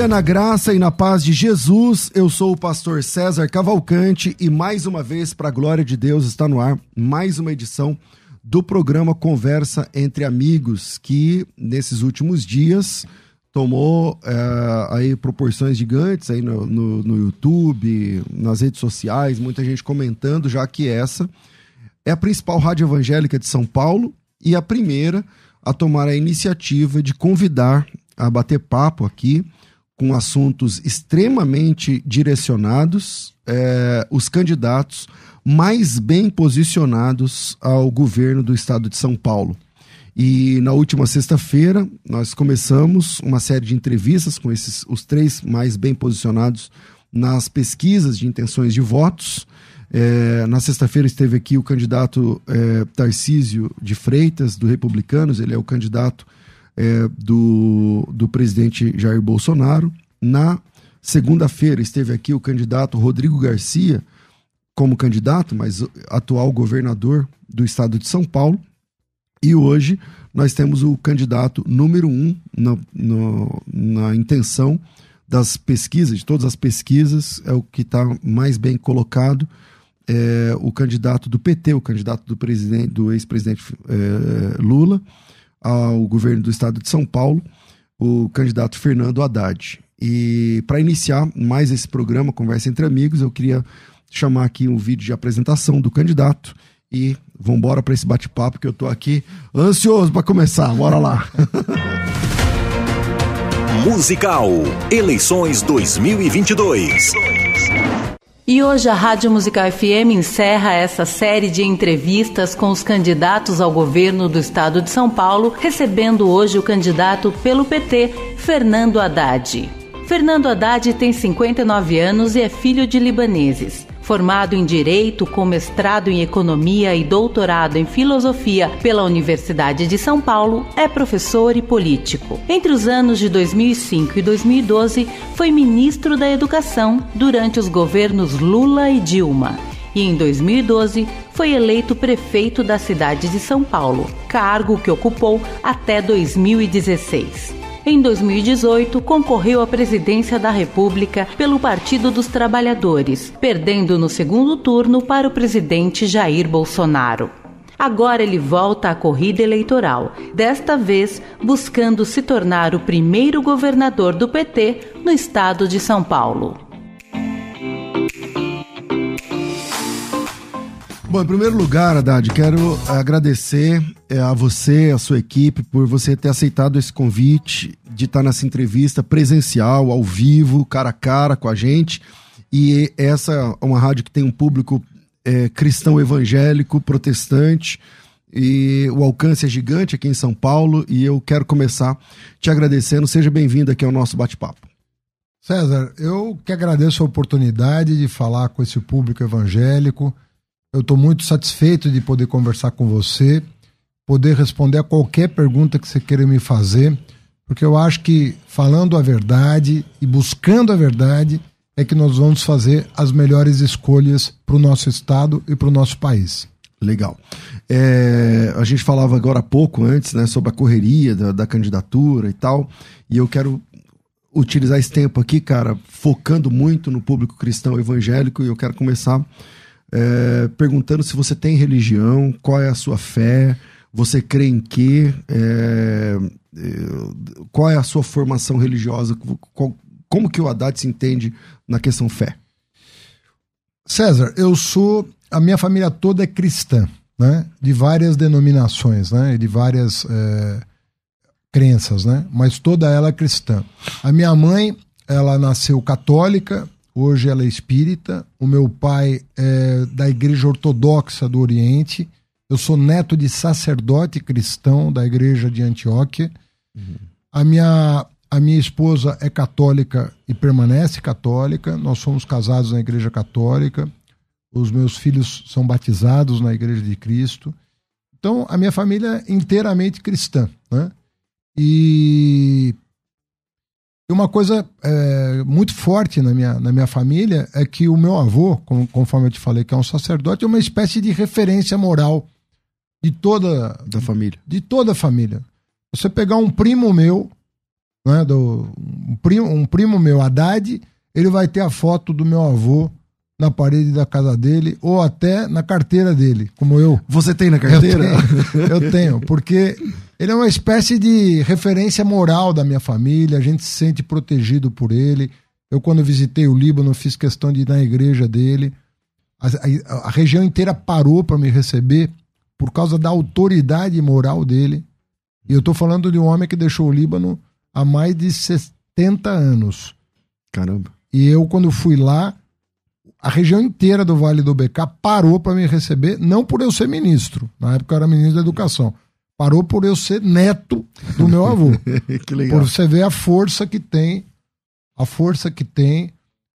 Dia na graça e na paz de Jesus. Eu sou o pastor César Cavalcante e mais uma vez, para a glória de Deus, está no ar mais uma edição do programa Conversa entre Amigos, que nesses últimos dias tomou é, aí proporções gigantes aí no, no, no YouTube, nas redes sociais, muita gente comentando, já que essa é a principal rádio evangélica de São Paulo e a primeira a tomar a iniciativa de convidar a bater papo aqui com assuntos extremamente direcionados, é, os candidatos mais bem posicionados ao governo do estado de São Paulo. E na última sexta-feira nós começamos uma série de entrevistas com esses os três mais bem posicionados nas pesquisas de intenções de votos. É, na sexta-feira esteve aqui o candidato é, Tarcísio de Freitas, do Republicanos, ele é o candidato é, do, do presidente Jair Bolsonaro. Na segunda-feira esteve aqui o candidato Rodrigo Garcia, como candidato, mas atual governador do estado de São Paulo. E hoje nós temos o candidato número um na, no, na intenção das pesquisas, de todas as pesquisas, é o que está mais bem colocado. É, o candidato do PT, o candidato do, presidente, do ex-presidente é, Lula, ao governo do estado de São Paulo, o candidato Fernando Haddad. E para iniciar mais esse programa, Conversa entre Amigos, eu queria chamar aqui um vídeo de apresentação do candidato e vamos embora para esse bate-papo que eu estou aqui ansioso para começar. Bora lá. Musical Eleições 2022. E hoje a Rádio Musical FM encerra essa série de entrevistas com os candidatos ao governo do estado de São Paulo, recebendo hoje o candidato pelo PT, Fernando Haddad. Fernando Haddad tem 59 anos e é filho de libaneses. Formado em Direito, com mestrado em Economia e doutorado em Filosofia pela Universidade de São Paulo, é professor e político. Entre os anos de 2005 e 2012, foi ministro da Educação durante os governos Lula e Dilma. E em 2012 foi eleito prefeito da cidade de São Paulo, cargo que ocupou até 2016. Em 2018, concorreu à presidência da República pelo Partido dos Trabalhadores, perdendo no segundo turno para o presidente Jair Bolsonaro. Agora ele volta à corrida eleitoral, desta vez buscando se tornar o primeiro governador do PT no estado de São Paulo. Bom, em primeiro lugar, Haddad, quero agradecer é, a você, a sua equipe, por você ter aceitado esse convite de estar nessa entrevista presencial, ao vivo, cara a cara com a gente. E essa é uma rádio que tem um público é, cristão evangélico, protestante, e o alcance é gigante aqui em São Paulo. E eu quero começar te agradecendo. Seja bem-vindo aqui ao nosso bate-papo. César, eu que agradeço a oportunidade de falar com esse público evangélico eu estou muito satisfeito de poder conversar com você, poder responder a qualquer pergunta que você queira me fazer, porque eu acho que falando a verdade e buscando a verdade é que nós vamos fazer as melhores escolhas para o nosso estado e para o nosso país. Legal. É, a gente falava agora há pouco antes, né, sobre a correria da, da candidatura e tal, e eu quero utilizar esse tempo aqui, cara, focando muito no público cristão evangélico, e eu quero começar é, perguntando se você tem religião, qual é a sua fé, você crê em quê, é, é, qual é a sua formação religiosa, qual, como que o Haddad se entende na questão fé? César, eu sou, a minha família toda é cristã, né? De várias denominações, né? De várias é, crenças, né? Mas toda ela é cristã. A minha mãe, ela nasceu católica, hoje ela é espírita. O meu pai é da Igreja Ortodoxa do Oriente. Eu sou neto de sacerdote cristão da Igreja de Antioquia. Uhum. A, minha, a minha esposa é católica e permanece católica. Nós somos casados na Igreja Católica. Os meus filhos são batizados na Igreja de Cristo. Então, a minha família é inteiramente cristã. Né? E uma coisa é, muito forte na minha, na minha família é que o meu avô, conforme eu te falei, que é um sacerdote, é uma espécie de referência moral de toda da família. De toda a família. Você pegar um primo meu, né, do, um, primo, um primo meu, Haddad, ele vai ter a foto do meu avô na parede da casa dele ou até na carteira dele, como eu. Você tem na carteira? Eu tenho, eu tenho porque ele é uma espécie de referência moral da minha família, a gente se sente protegido por ele. Eu, quando visitei o Líbano, fiz questão de ir na igreja dele. A, a, a região inteira parou para me receber por causa da autoridade moral dele. E eu estou falando de um homem que deixou o Líbano há mais de 70 anos. Caramba. E eu, quando fui lá, a região inteira do Vale do BK parou para me receber, não por eu ser ministro, na época eu era ministro da Educação, parou por eu ser neto do meu avô. que legal. Por você ver a força que tem, a força que tem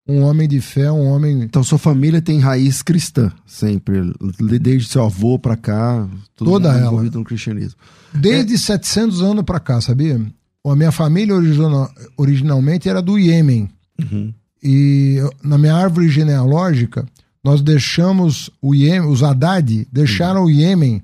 um homem de fé, um homem. Então sua família tem raiz cristã, sempre, desde seu avô para cá, toda ela envolvido no cristianismo. Desde é... 700 anos para cá, sabia? A minha família original, originalmente era do Iêmen. Uhum. E na minha árvore genealógica, nós deixamos o Iêmen, os Haddad deixaram uhum. o Iêmen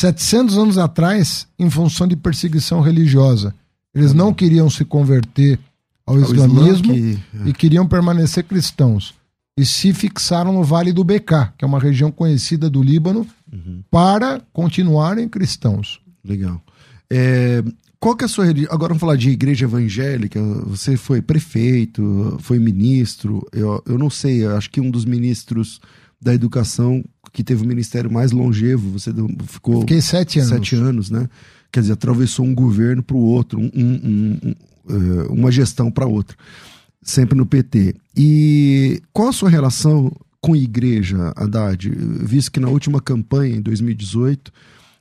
700 anos atrás em função de perseguição religiosa. Eles não queriam se converter ao, ao islamismo que... E queriam permanecer cristãos. E se fixaram no Vale do Beká, que é uma região conhecida do Líbano, uhum. para continuarem cristãos. Legal. É, qual que é a sua religião? Agora vamos falar de igreja evangélica. Você foi prefeito, foi ministro. Eu, eu não sei, eu acho que um dos ministros da educação que teve o ministério mais longevo. Você ficou. Fiquei sete anos. Sete anos, né? Quer dizer, atravessou um governo para o outro, um, um, um, eh, uma gestão para outra. Sempre no PT. E qual a sua relação com a igreja, Haddad? Visto que na última campanha, em 2018,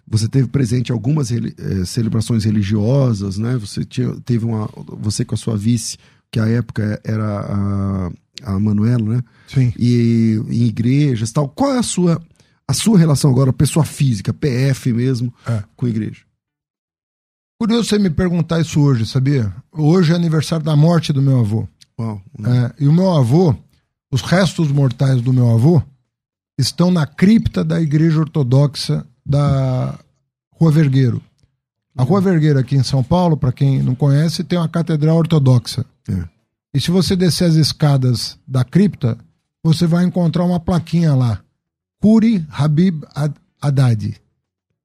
você teve presente algumas eh, celebrações religiosas, né? Você tinha, teve uma. Você com a sua vice, que à época era a a Manuela, né? Sim. E em igrejas tal. Qual é a sua, a sua relação agora, pessoa física, PF mesmo, é. com a igreja? Curioso você me perguntar isso hoje, sabia? Hoje é aniversário da morte do meu avô. Uau, né? é, e o meu avô, os restos mortais do meu avô, estão na cripta da igreja ortodoxa da Rua Vergueiro. A Rua Vergueiro aqui em São Paulo, para quem não conhece, tem uma catedral ortodoxa. É. E se você descer as escadas da cripta, você vai encontrar uma plaquinha lá. Curi Habib Haddad,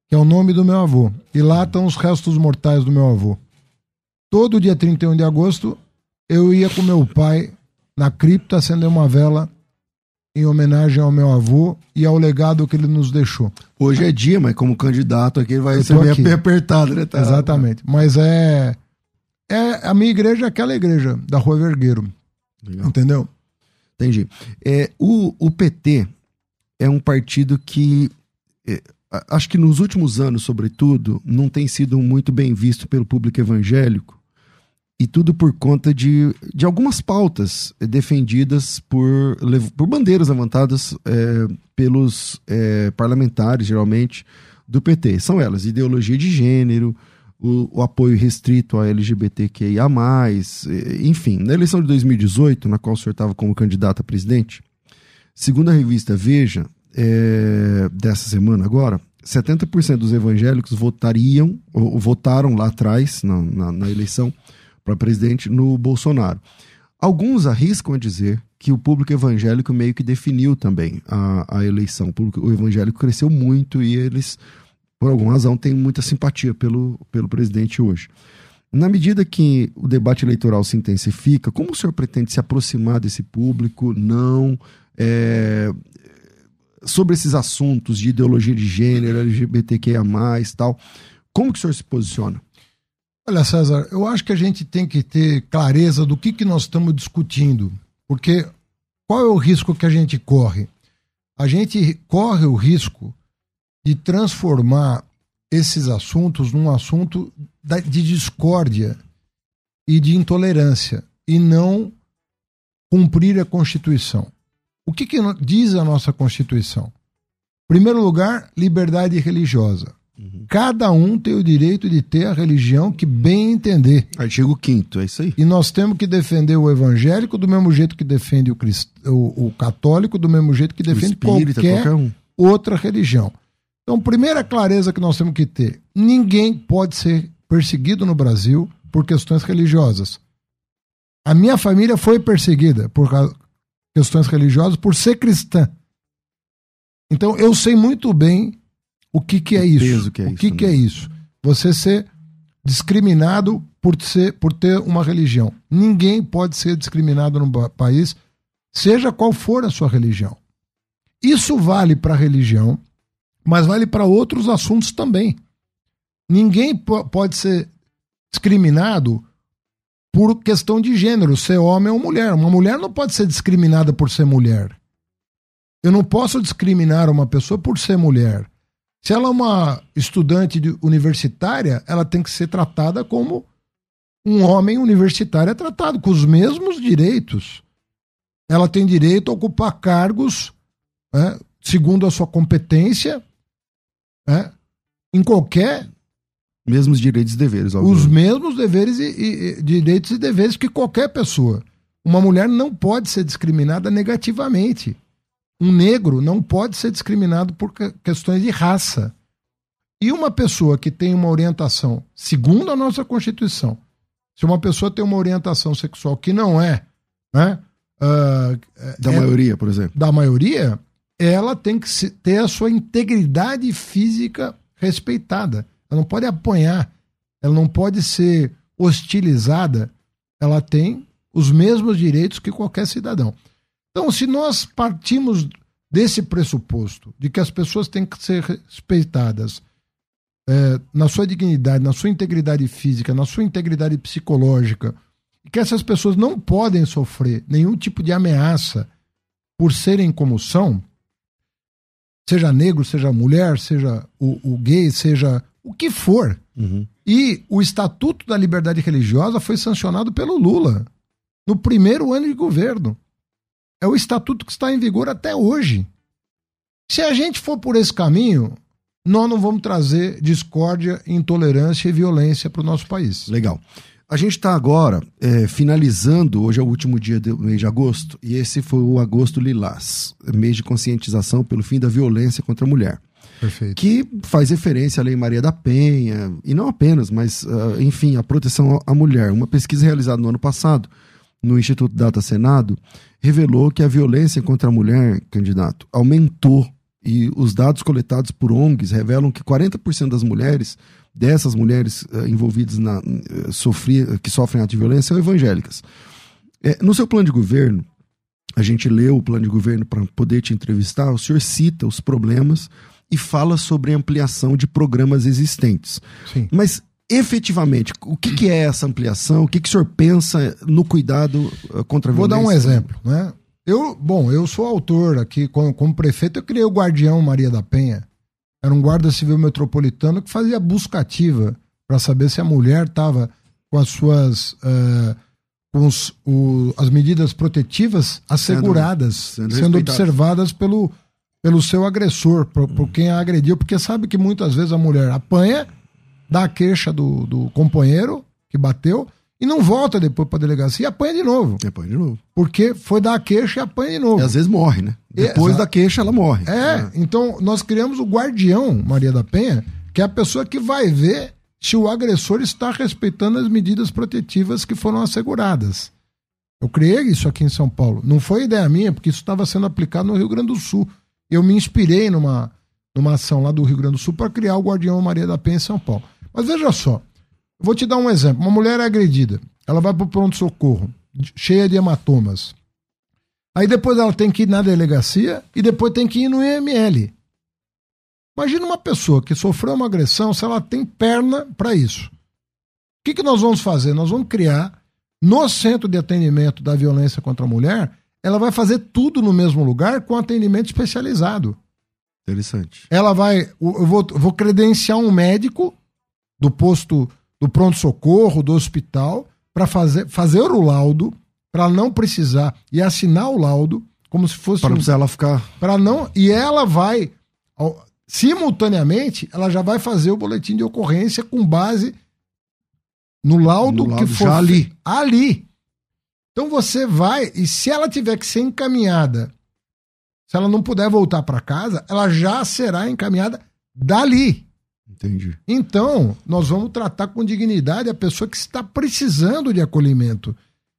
que é o nome do meu avô. E lá estão os restos mortais do meu avô. Todo dia 31 de agosto, eu ia com meu pai na cripta acender uma vela em homenagem ao meu avô e ao legado que ele nos deixou. Hoje é dia, mas como candidato aqui ele vai ser bem apertado, né? Tá? Exatamente. Mas é é a minha igreja é aquela igreja da Rua Vergueiro. Legal. Entendeu? Entendi. É, o, o PT é um partido que é, acho que nos últimos anos, sobretudo, não tem sido muito bem visto pelo público evangélico. E tudo por conta de, de algumas pautas defendidas por, por bandeiras levantadas é, pelos é, parlamentares, geralmente, do PT. São elas ideologia de gênero, o, o, apoio restrito a LGBTQIA, enfim. Na eleição de 2018, na qual o senhor estava como candidato a presidente, segundo a revista Veja, é, dessa semana agora, 70% dos evangélicos votariam, ou votaram lá atrás, na, na, na eleição para presidente, no Bolsonaro. Alguns arriscam a dizer que o público evangélico meio que definiu também a, a eleição. O público o evangélico cresceu muito e eles por alguma razão, tem muita simpatia pelo, pelo presidente hoje. Na medida que o debate eleitoral se intensifica, como o senhor pretende se aproximar desse público? Não. É, sobre esses assuntos de ideologia de gênero, LGBTQIA, tal. Como que o senhor se posiciona? Olha, César, eu acho que a gente tem que ter clareza do que, que nós estamos discutindo. Porque qual é o risco que a gente corre? A gente corre o risco de transformar esses assuntos num assunto de discórdia e de intolerância e não cumprir a Constituição. O que, que diz a nossa Constituição? Primeiro lugar, liberdade religiosa. Uhum. Cada um tem o direito de ter a religião que bem entender. Artigo 5 é isso aí. E nós temos que defender o evangélico do mesmo jeito que defende o, crist... o, o católico, do mesmo jeito que defende espírita, qualquer, qualquer um. outra religião. Então, primeira clareza que nós temos que ter: ninguém pode ser perseguido no Brasil por questões religiosas. A minha família foi perseguida por questões religiosas por ser cristã. Então, eu sei muito bem o que, que é isso? Que é o que, isso, que é isso? Você ser discriminado por, ser, por ter uma religião. Ninguém pode ser discriminado no país, seja qual for a sua religião. Isso vale para a religião, mas vale para outros assuntos também. Ninguém pode ser discriminado por questão de gênero, ser homem ou mulher. Uma mulher não pode ser discriminada por ser mulher. Eu não posso discriminar uma pessoa por ser mulher. Se ela é uma estudante universitária, ela tem que ser tratada como um homem universitário é tratado, com os mesmos direitos. Ela tem direito a ocupar cargos né, segundo a sua competência né, em qualquer. Mesmos direitos e deveres, Os mesmos deveres e, e, direitos e deveres que qualquer pessoa. Uma mulher não pode ser discriminada negativamente um negro não pode ser discriminado por questões de raça. E uma pessoa que tem uma orientação, segundo a nossa Constituição, se uma pessoa tem uma orientação sexual que não é, né, uh, da é, maioria, por exemplo, da maioria, ela tem que ter a sua integridade física respeitada. Ela não pode apanhar, ela não pode ser hostilizada. Ela tem os mesmos direitos que qualquer cidadão. Então, se nós partimos desse pressuposto de que as pessoas têm que ser respeitadas é, na sua dignidade, na sua integridade física, na sua integridade psicológica, e que essas pessoas não podem sofrer nenhum tipo de ameaça por serem como são, seja negro, seja mulher, seja o, o gay, seja o que for. Uhum. E o Estatuto da Liberdade Religiosa foi sancionado pelo Lula no primeiro ano de governo. É o estatuto que está em vigor até hoje. Se a gente for por esse caminho, nós não vamos trazer discórdia, intolerância e violência para o nosso país. Legal. A gente está agora é, finalizando, hoje é o último dia do mês de agosto, e esse foi o Agosto Lilás, mês de conscientização pelo fim da violência contra a mulher. Perfeito. Que faz referência à Lei Maria da Penha, e não apenas, mas, uh, enfim, a proteção à mulher. Uma pesquisa realizada no ano passado no Instituto Data Senado revelou que a violência contra a mulher, candidato, aumentou e os dados coletados por ONGs revelam que 40% das mulheres, dessas mulheres uh, envolvidas na uh, sofrer, que sofrem ato de violência, são evangélicas. É, no seu plano de governo, a gente leu o plano de governo para poder te entrevistar, o senhor cita os problemas e fala sobre ampliação de programas existentes. Sim. Mas efetivamente, o que, que, é essa ampliação? O que, que o senhor pensa no cuidado eh, contra a violência? Vou dar um exemplo. Né? Eu, bom, eu sou autor aqui, como, como, prefeito, eu criei o Guardião Maria da Penha. Era um guarda civil metropolitano que fazia busca ativa para saber se a mulher estava com as suas. Uh, com os, o, as medidas protetivas asseguradas, sendo, sendo, sendo observadas pelo, pelo seu agressor, por, por quem a agrediu, porque sabe que muitas vezes a mulher apanha dá a queixa do, do companheiro que bateu e não volta depois para a delegacia e apanha de novo. E apanha de novo. Porque foi dar a queixa e apanha de novo. E às vezes morre, né? Depois da queixa ela morre. É, é, então nós criamos o guardião Maria da Penha, que é a pessoa que vai ver se o agressor está respeitando as medidas protetivas que foram asseguradas. Eu criei isso aqui em São Paulo. Não foi ideia minha, porque isso estava sendo aplicado no Rio Grande do Sul. Eu me inspirei numa, numa ação lá do Rio Grande do Sul para criar o Guardião Maria da Penha em São Paulo. Mas veja só, vou te dar um exemplo. Uma mulher é agredida, ela vai para o pronto-socorro, cheia de hematomas. Aí depois ela tem que ir na delegacia e depois tem que ir no IML. Imagina uma pessoa que sofreu uma agressão, se ela tem perna para isso. O que, que nós vamos fazer? Nós vamos criar, no centro de atendimento da violência contra a mulher, ela vai fazer tudo no mesmo lugar com atendimento especializado. Interessante. Ela vai. Eu vou, eu vou credenciar um médico do posto do pronto-socorro, do hospital, para fazer, fazer o laudo, para não precisar e assinar o laudo, como se fosse. Para um, ela ficar. Para não. E ela vai, simultaneamente, ela já vai fazer o boletim de ocorrência com base no laudo, no laudo que for. ali. Ali. Então você vai, e se ela tiver que ser encaminhada, se ela não puder voltar para casa, ela já será encaminhada dali. Entendi. Então, nós vamos tratar com dignidade a pessoa que está precisando de acolhimento.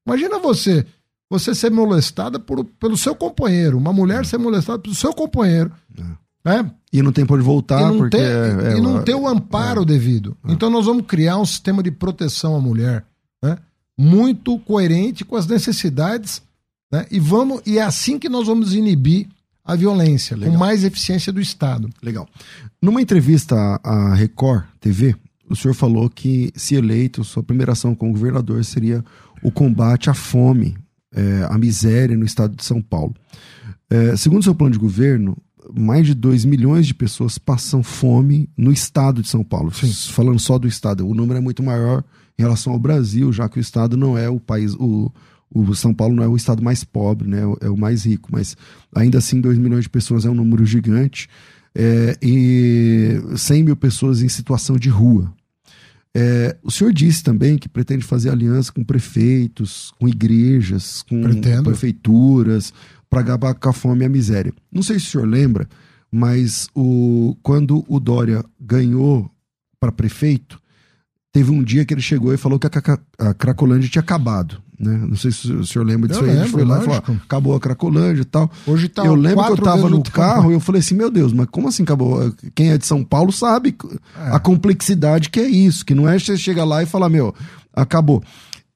Imagina você, você ser molestada por, pelo seu companheiro, uma mulher ser molestada pelo seu companheiro. É. Né? E não tem por voltar, e porque. Tem, é, é, e não ter o amparo é. devido. É. Então, nós vamos criar um sistema de proteção à mulher né? muito coerente com as necessidades. Né? E, vamos, e é assim que nós vamos inibir a violência, Legal. com mais eficiência do Estado. Legal. Numa entrevista à Record TV, o senhor falou que, se eleito, sua primeira ação como governador seria o combate à fome, é, à miséria no estado de São Paulo. É, segundo seu plano de governo, mais de 2 milhões de pessoas passam fome no estado de São Paulo. Sim. Falando só do estado, o número é muito maior em relação ao Brasil, já que o estado não é o país, o, o São Paulo não é o estado mais pobre, né? É o mais rico, mas ainda assim 2 milhões de pessoas é um número gigante. É, e 100 mil pessoas em situação de rua. É, o senhor disse também que pretende fazer aliança com prefeitos, com igrejas, com Pretendo. prefeituras, para acabar com a fome e a miséria. Não sei se o senhor lembra, mas o, quando o Dória ganhou para prefeito, teve um dia que ele chegou e falou que a, a Cracolândia tinha acabado. Né? Não sei se o senhor lembra disso eu aí. Lembro, a gente foi lá e falou: acabou a Cracolândia e tal. Hoje tá Eu lembro que eu tava no carro e eu falei assim: meu Deus, mas como assim acabou? Quem é de São Paulo sabe é. a complexidade que é isso, que não é você chegar lá e falar: meu, acabou.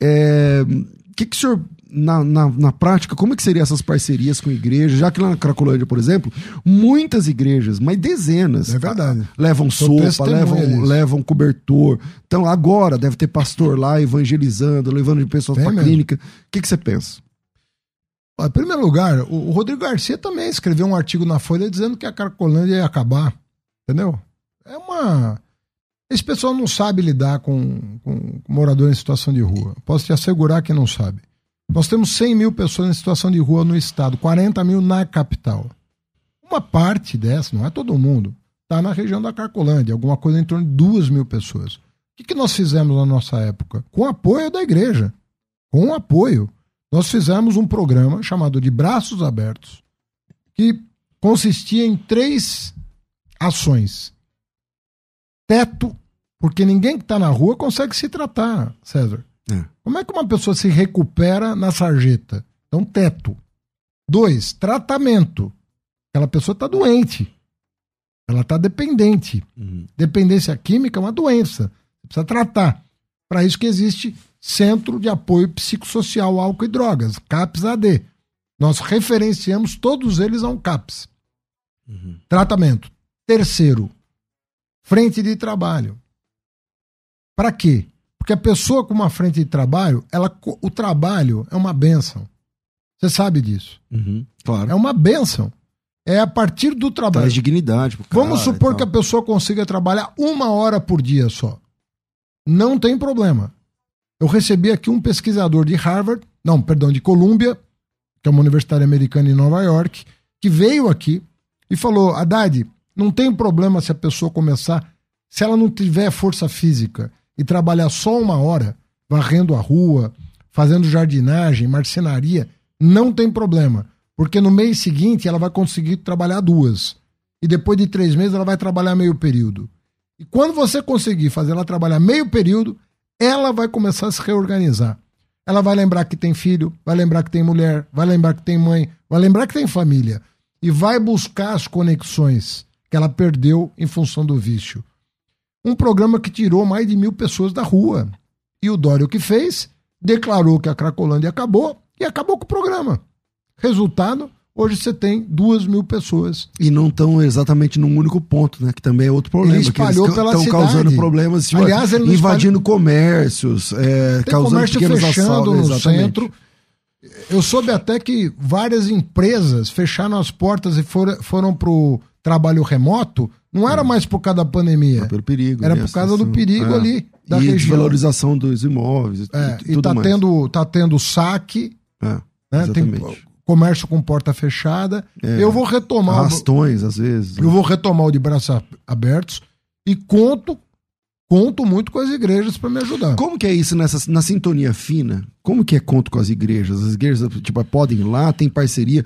É, o que, que o senhor na, na, na, prática, como é que seriam essas parcerias com igrejas? Já que lá na Cracolândia, por exemplo, muitas igrejas, mas dezenas, é verdade. levam sopa, levam, levam cobertor. Então agora deve ter pastor lá evangelizando, levando pessoas para clínica. O que, que você pensa? Em primeiro lugar, o Rodrigo Garcia também escreveu um artigo na Folha dizendo que a Cracolândia ia acabar. Entendeu? É uma. Esse pessoal não sabe lidar com, com, com morador em situação de rua. Posso te assegurar que não sabe. Nós temos 100 mil pessoas em situação de rua no estado, 40 mil na capital. Uma parte dessa, não é todo mundo, está na região da Carcolândia, alguma coisa em torno de 2 mil pessoas. O que, que nós fizemos na nossa época? Com apoio da igreja. Com apoio. Nós fizemos um programa chamado de Braços Abertos, que consistia em três ações. Teto, porque ninguém que está na rua consegue se tratar, César. É. Como é que uma pessoa se recupera na sarjeta? Então, teto. Dois, tratamento. Aquela pessoa está doente. Ela está dependente. Uhum. Dependência química é uma doença. Precisa tratar. Para isso que existe Centro de Apoio Psicossocial Álcool e Drogas, CAPS-AD. Nós referenciamos todos eles a um CAPS. Uhum. Tratamento. Terceiro, frente de trabalho. Para quê? Porque a pessoa com uma frente de trabalho, ela, o trabalho é uma benção. Você sabe disso. Uhum, claro. É uma benção. É a partir do trabalho. Traz dignidade. Pro cara Vamos supor que a pessoa consiga trabalhar uma hora por dia só. Não tem problema. Eu recebi aqui um pesquisador de Harvard, não, perdão, de Columbia, que é uma universidade americana em Nova York, que veio aqui e falou: Haddad, não tem problema se a pessoa começar, se ela não tiver força física e trabalhar só uma hora, varrendo a rua, fazendo jardinagem, marcenaria, não tem problema. Porque no mês seguinte ela vai conseguir trabalhar duas. E depois de três meses ela vai trabalhar meio período. E quando você conseguir fazer ela trabalhar meio período, ela vai começar a se reorganizar. Ela vai lembrar que tem filho, vai lembrar que tem mulher, vai lembrar que tem mãe, vai lembrar que tem família. E vai buscar as conexões que ela perdeu em função do vício. Um programa que tirou mais de mil pessoas da rua. E o Dória o que fez? Declarou que a Cracolândia acabou e acabou com o programa. Resultado, hoje você tem duas mil pessoas. E não estão exatamente num único ponto, né? Que também é outro problema. Ele espalhou eles pela cidade. causando problemas, tipo, Aliás, ele invadindo espalhou... comércios, é, tem causando comércio fechando no exatamente. centro. Eu soube até que várias empresas fecharam as portas e foram, foram para o trabalho remoto não era mais por causa da pandemia. Era pelo perigo. Era por causa do perigo é. ali. da e região. desvalorização dos imóveis. É, e, e tá, tendo, tá tendo saque. É, né? Tem comércio com porta fechada. É, eu vou retomar. Arrastões, às vezes. Eu vou retomar o de braços abertos e conto conto muito com as igrejas para me ajudar. Como que é isso nessa, na sintonia fina? Como que é conto com as igrejas? As igrejas tipo, podem ir lá, tem parceria.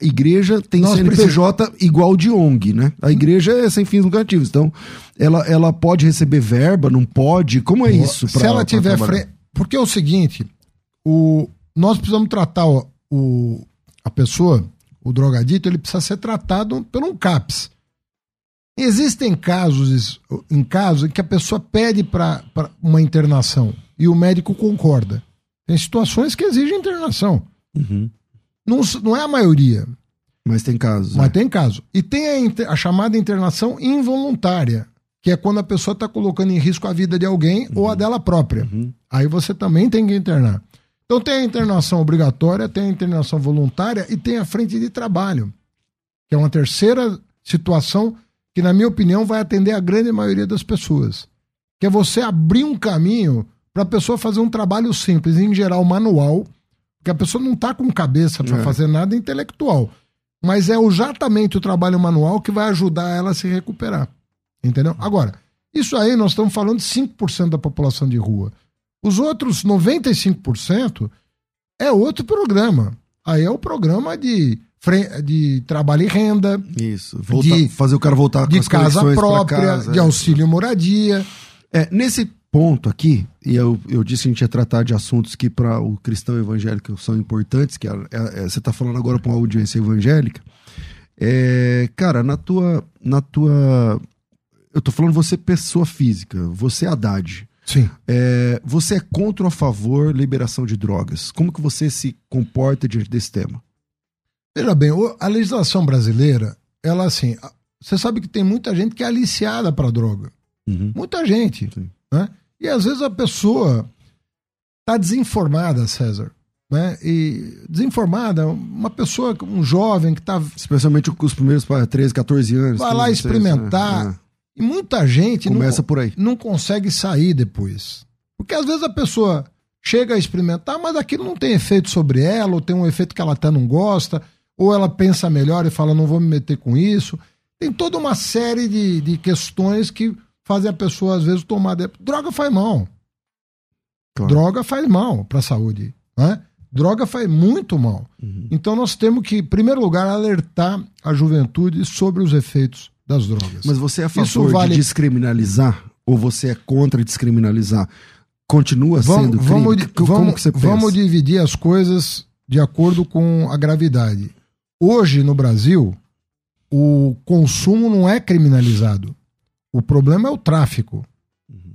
Igreja tem Nós CNPJ precis... igual de ONG, né? A igreja é sem fins lucrativos. Então, ela, ela pode receber verba, não pode? Como é isso? Pra, Se ela tiver frente. Porque é o seguinte: o... nós precisamos tratar o, o, a pessoa, o drogadito, ele precisa ser tratado por um CAPS. Existem casos, em casos, em que a pessoa pede para uma internação e o médico concorda. Tem situações que exigem internação. Uhum. Não, não é a maioria. Mas tem casos. Mas é. tem caso. E tem a, a, chamada internação involuntária, que é quando a pessoa está colocando em risco a vida de alguém uhum. ou a uhum. dela própria. Uhum. Aí você também tem que internar. Então tem a internação obrigatória, tem a internação voluntária e tem a frente de trabalho, que é uma terceira situação que, na minha opinião, vai atender a grande maioria das pessoas. Que é você abrir um caminho para a pessoa fazer um trabalho simples, em geral manual, porque a pessoa não está com cabeça para é. fazer nada intelectual. Mas é exatamente o trabalho manual que vai ajudar ela a se recuperar. Entendeu? Agora, isso aí nós estamos falando de 5% da população de rua. Os outros 95% é outro programa. Aí é o programa de de trabalho e renda. Isso, voltar, de, fazer o cara voltar de casa própria, casa, de é. auxílio moradia. É, nesse ponto aqui, e eu, eu disse que a gente ia tratar de assuntos que para o cristão evangélico são importantes, que é, é, é você está falando agora para uma audiência evangélica. É, cara, na tua, na tua. Eu tô falando você, pessoa física, você Haddad. Sim. É, você é contra ou a favor liberação de drogas? Como que você se comporta diante desse tema? Veja bem, a legislação brasileira, ela assim, você sabe que tem muita gente que é aliciada para droga. Uhum. Muita gente. Né? E às vezes a pessoa está desinformada, César. Né? E desinformada, uma pessoa, um jovem que está. Especialmente com os primeiros 13, 14 anos. Vai lá experimentar. Né? E muita gente Começa não, por aí. não consegue sair depois. Porque às vezes a pessoa chega a experimentar, mas aquilo não tem efeito sobre ela, ou tem um efeito que ela até não gosta ou ela pensa melhor e fala, não vou me meter com isso. Tem toda uma série de, de questões que fazem a pessoa, às vezes, tomar. De... Droga faz mal. Claro. Droga faz mal para a saúde. Né? Droga faz muito mal. Uhum. Então nós temos que, em primeiro lugar, alertar a juventude sobre os efeitos das drogas. Mas você é a favor vale... de descriminalizar ou você é contra descriminalizar? Continua sendo vamos, crime? Vamos, Como que você pensa? Vamos dividir as coisas de acordo com a gravidade. Hoje, no Brasil, o consumo não é criminalizado. O problema é o tráfico.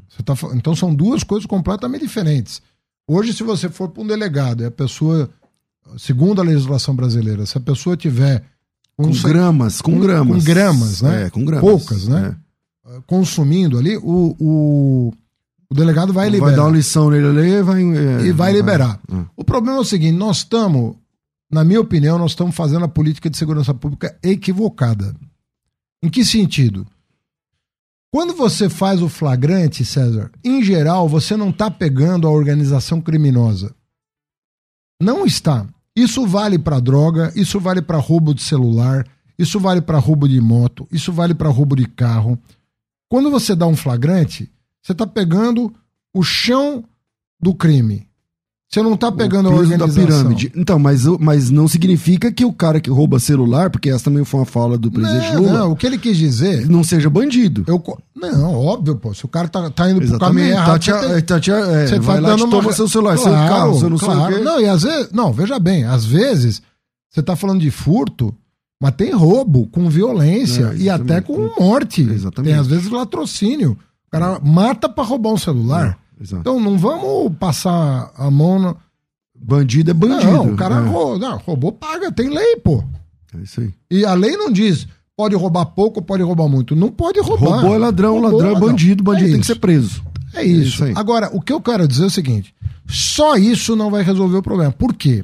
Você tá, então são duas coisas completamente diferentes. Hoje, se você for para um delegado e a pessoa, segundo a legislação brasileira, se a pessoa tiver. Com gramas, com, com gramas. Com gramas, né? É, com gramas. Poucas, né? É. Consumindo ali, o, o, o delegado vai liberar. Vai dar uma lição nele ali e vai. É, e vai liberar. Vai. É. O problema é o seguinte: nós estamos na minha opinião, nós estamos fazendo a política de segurança pública equivocada. Em que sentido? Quando você faz o flagrante, César, em geral, você não está pegando a organização criminosa. Não está. Isso vale para droga, isso vale para roubo de celular, isso vale para roubo de moto, isso vale para roubo de carro. Quando você dá um flagrante, você está pegando o chão do crime. Você não tá pegando o a organização. da pirâmide. Então, mas, mas não significa que o cara que rouba celular, porque essa também foi uma fala do presidente não, Lula. Não, o que ele quis dizer. Não seja bandido. Eu, não, óbvio, pô. Se o cara tá, tá indo pro caminho errado. Tá, tá, é, você vai lá e toma uma... seu celular, claro, seu carro, você não claro. sei. Não, e às vezes. Não, veja bem, às vezes você tá falando de furto, mas tem roubo com violência é, e até com morte. Exatamente. Tem às vezes latrocínio. O cara mata para roubar um celular. Exato. Então não vamos passar a mão. No... Bandido é bandido. Não, o cara é. roubou, não, roubou, paga, tem lei, pô. É isso aí. E a lei não diz pode roubar pouco, pode roubar muito. Não pode roubar. Roubou é ladrão, roubou, ladrão é bandido, bandido é tem que ser preso. É isso. É isso Agora, o que eu quero dizer é o seguinte: só isso não vai resolver o problema. Por quê?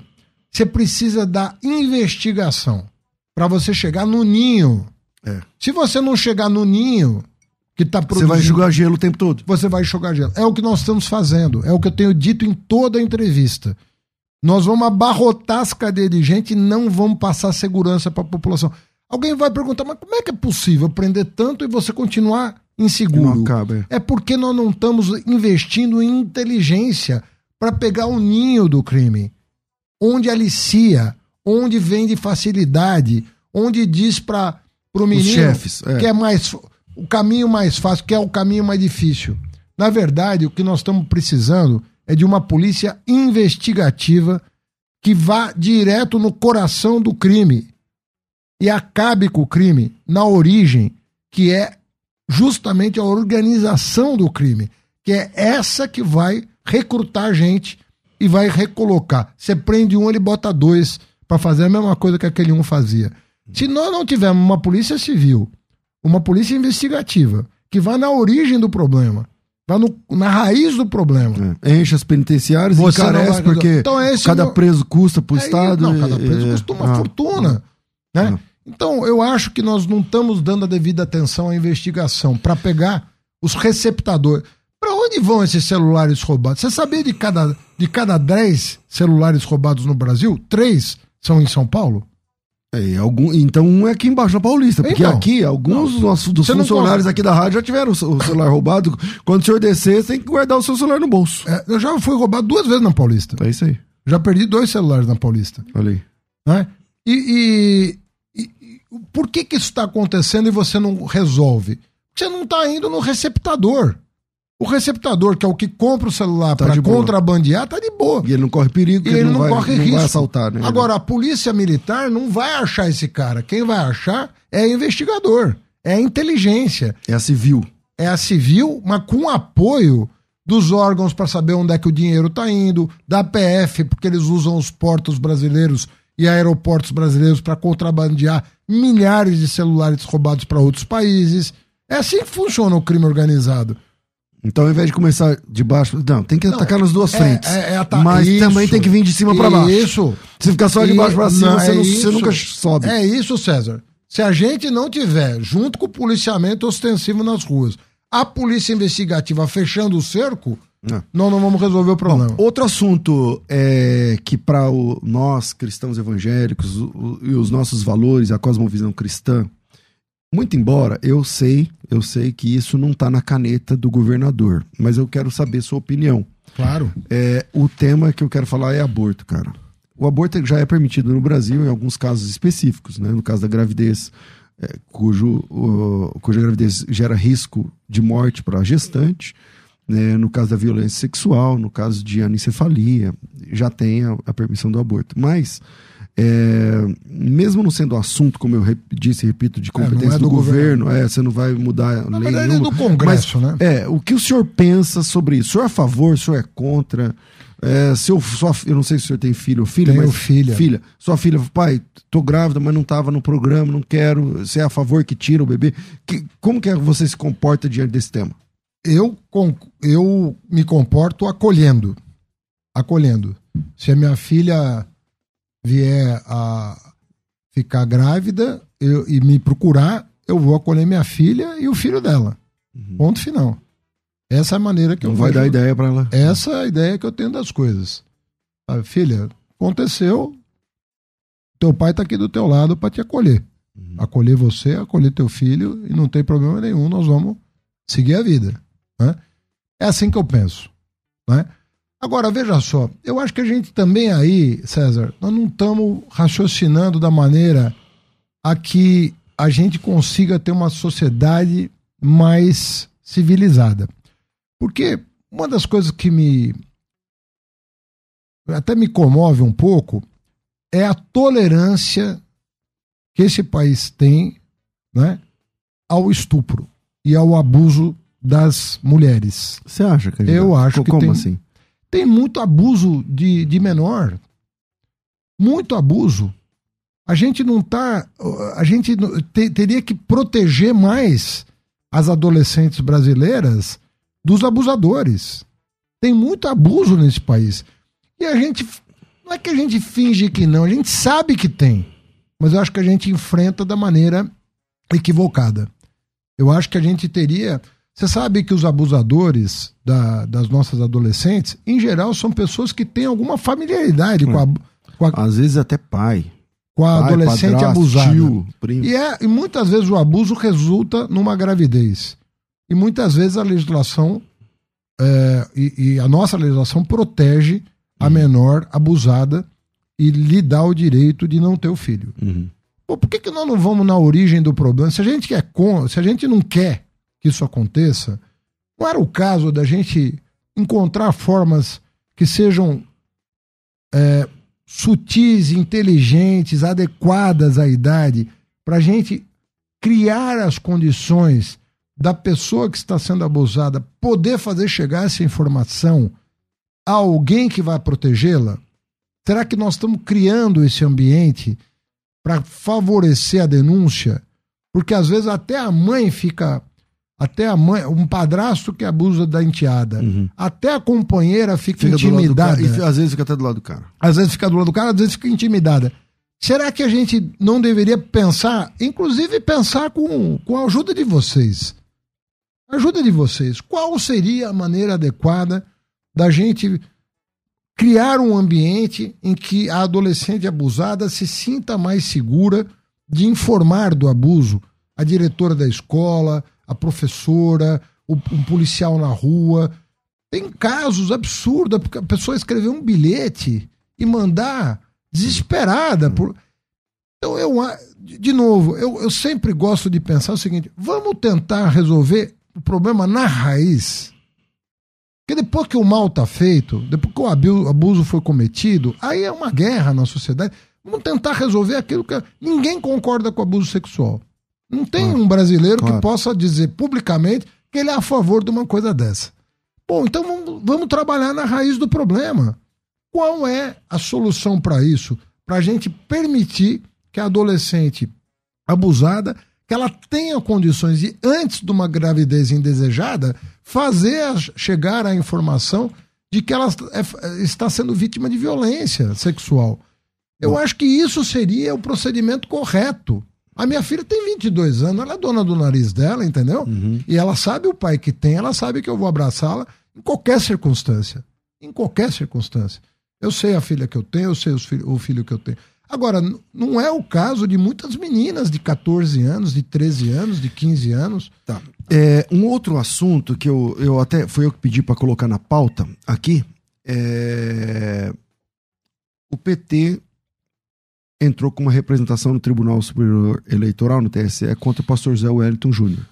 Você precisa da investigação para você chegar no ninho. É. Se você não chegar no ninho, que está produzindo. Você vai enxugar gelo o tempo todo. Você vai enxugar gelo. É o que nós estamos fazendo. É o que eu tenho dito em toda a entrevista. Nós vamos abarrotar as cadeias de gente e não vamos passar segurança para a população. Alguém vai perguntar, mas como é que é possível prender tanto e você continuar inseguro? Acaba, é. é porque nós não estamos investindo em inteligência para pegar o ninho do crime. Onde alicia, onde vende facilidade, onde diz para o menino chefes, é. que é mais o caminho mais fácil, que é o caminho mais difícil. Na verdade, o que nós estamos precisando é de uma polícia investigativa que vá direto no coração do crime e acabe com o crime na origem, que é justamente a organização do crime, que é essa que vai recrutar gente e vai recolocar. Você prende um, ele bota dois para fazer a mesma coisa que aquele um fazia. Se nós não tivermos uma polícia civil, uma polícia investigativa, que vá na origem do problema, vá no, na raiz do problema. É. Enche as penitenciárias Você encarece vai... porque então, cada preso custa para o é, Estado. Não, cada preso é, custa uma ah, fortuna. Ah, né? Ah. Então, eu acho que nós não estamos dando a devida atenção à investigação para pegar os receptadores. Para onde vão esses celulares roubados? Você sabia de cada, de cada 10 celulares roubados no Brasil, três são em São Paulo? É, algum, então um é aqui embaixo na Paulista, porque então, aqui alguns não, nossos, dos funcionários aqui da rádio já tiveram o celular roubado. Quando o senhor descer, você tem que guardar o seu celular no bolso. É, eu já fui roubado duas vezes na Paulista. É isso aí. Já perdi dois celulares na Paulista. Olha aí. Né? E, e, e, por que que isso está acontecendo e você não resolve? Você não está indo no receptador. O receptador, que é o que compra o celular tá para contrabandear, tá de boa. E ele não corre perigo, e ele, ele não, vai, corre não risco. vai assaltar, né? Agora, a polícia militar não vai achar esse cara. Quem vai achar é investigador, é a inteligência. É a civil. É a civil, mas com apoio dos órgãos para saber onde é que o dinheiro está indo, da PF, porque eles usam os portos brasileiros e aeroportos brasileiros para contrabandear milhares de celulares roubados para outros países. É assim que funciona o crime organizado. Então, ao invés de começar de baixo, não, tem que não, atacar nas duas é, frentes. É, é mas isso, também tem que vir de cima para baixo. Isso. Se ficar só de baixo para cima, não, você, é não, você, nunca sobe. É isso, César. Se a gente não tiver, junto com o policiamento ostensivo nas ruas, a polícia investigativa fechando o cerco, não. nós não vamos resolver o problema. Bom, outro assunto é que para nós, cristãos evangélicos, o, e os nossos valores, a cosmovisão cristã, muito embora eu sei, eu sei que isso não está na caneta do governador, mas eu quero saber sua opinião. Claro. É, o tema que eu quero falar é aborto, cara. O aborto já é permitido no Brasil em alguns casos específicos, né? No caso da gravidez, é, cujo, uh, cuja gravidez gera risco de morte para a gestante, né? no caso da violência sexual, no caso de anencefalia, já tem a, a permissão do aborto. Mas é, mesmo não sendo assunto, como eu disse e repito, de competência é, é do, do, governo, governo. É, você não vai mudar Na lei verdade, nenhuma. É do Congresso, mas, né? É, o que o senhor pensa sobre isso? O senhor é a favor, o senhor é contra? É, seu, sua, eu não sei se o senhor tem filho ou filha, Tenho mas. filha. Filha. Sua filha, pai, tô grávida, mas não estava no programa, não quero. Você é a favor que tira o bebê? Que, como que você se comporta diante desse tema? Eu, eu me comporto acolhendo. Acolhendo. Se a minha filha vier a ficar grávida eu, e me procurar, eu vou acolher minha filha e o filho dela. Uhum. Ponto final. Essa é a maneira que Não eu vai vejo. dar ideia para ela. Essa é a ideia que eu tenho das coisas. Ah, filha, aconteceu, teu pai tá aqui do teu lado para te acolher. Uhum. Acolher você, acolher teu filho, e não tem problema nenhum, nós vamos seguir a vida. Né? É assim que eu penso. Né? Agora, veja só, eu acho que a gente também aí, César, nós não estamos raciocinando da maneira a que a gente consiga ter uma sociedade mais civilizada. Porque uma das coisas que me até me comove um pouco é a tolerância que esse país tem né, ao estupro e ao abuso das mulheres. Você acha que eu acho que como tem, assim? Tem muito abuso de, de menor. Muito abuso. A gente não está. A gente te, teria que proteger mais as adolescentes brasileiras dos abusadores. Tem muito abuso nesse país. E a gente. Não é que a gente finge que não, a gente sabe que tem. Mas eu acho que a gente enfrenta da maneira equivocada. Eu acho que a gente teria. Você sabe que os abusadores da, das nossas adolescentes, em geral, são pessoas que têm alguma familiaridade com a, com a. Às vezes até pai. Com a pai, adolescente padrasto, abusada. Tio, e, é, e muitas vezes o abuso resulta numa gravidez. E muitas vezes a legislação é, e, e, a nossa legislação protege a uhum. menor abusada e lhe dá o direito de não ter o filho. Uhum. Pô, por que, que nós não vamos na origem do problema? Se a gente quer se a gente não quer que isso aconteça, não era o caso da gente encontrar formas que sejam é, sutis, inteligentes, adequadas à idade, para a gente criar as condições da pessoa que está sendo abusada poder fazer chegar essa informação a alguém que vai protegê-la? Será que nós estamos criando esse ambiente para favorecer a denúncia? Porque às vezes até a mãe fica. Até a mãe, um padrasto que abusa da enteada, uhum. até a companheira fica, fica intimidada. E às vezes fica até do lado do cara. Às vezes fica do lado do cara, às vezes fica intimidada. Será que a gente não deveria pensar, inclusive pensar com, com a ajuda de vocês? Ajuda de vocês. Qual seria a maneira adequada da gente criar um ambiente em que a adolescente abusada se sinta mais segura de informar do abuso a diretora da escola, a professora, o, um policial na rua. Tem casos absurdos, porque a pessoa escrever um bilhete e mandar desesperada. Por... Então, eu, de novo, eu, eu sempre gosto de pensar o seguinte: vamos tentar resolver o problema na raiz porque depois que o mal está feito, depois que o abuso foi cometido, aí é uma guerra na sociedade. Vamos tentar resolver aquilo que. Ninguém concorda com o abuso sexual. Não tem claro. um brasileiro claro. que possa dizer publicamente que ele é a favor de uma coisa dessa. Bom, então vamos, vamos trabalhar na raiz do problema. Qual é a solução para isso? Para a gente permitir que a adolescente abusada que ela tenha condições de, antes de uma gravidez indesejada, fazer a, chegar a informação de que ela é, está sendo vítima de violência sexual. Eu acho que isso seria o procedimento correto. A minha filha tem 22 anos, ela é dona do nariz dela, entendeu? Uhum. E ela sabe o pai que tem, ela sabe que eu vou abraçá-la em qualquer circunstância. Em qualquer circunstância. Eu sei a filha que eu tenho, eu sei o filho que eu tenho. Agora, não é o caso de muitas meninas de 14 anos, de 13 anos, de 15 anos. Tá. É, um outro assunto que eu, eu até foi eu que pedi para colocar na pauta aqui é o PT entrou com uma representação no Tribunal Superior Eleitoral, no TSE, contra o pastor Zé Wellington Júnior.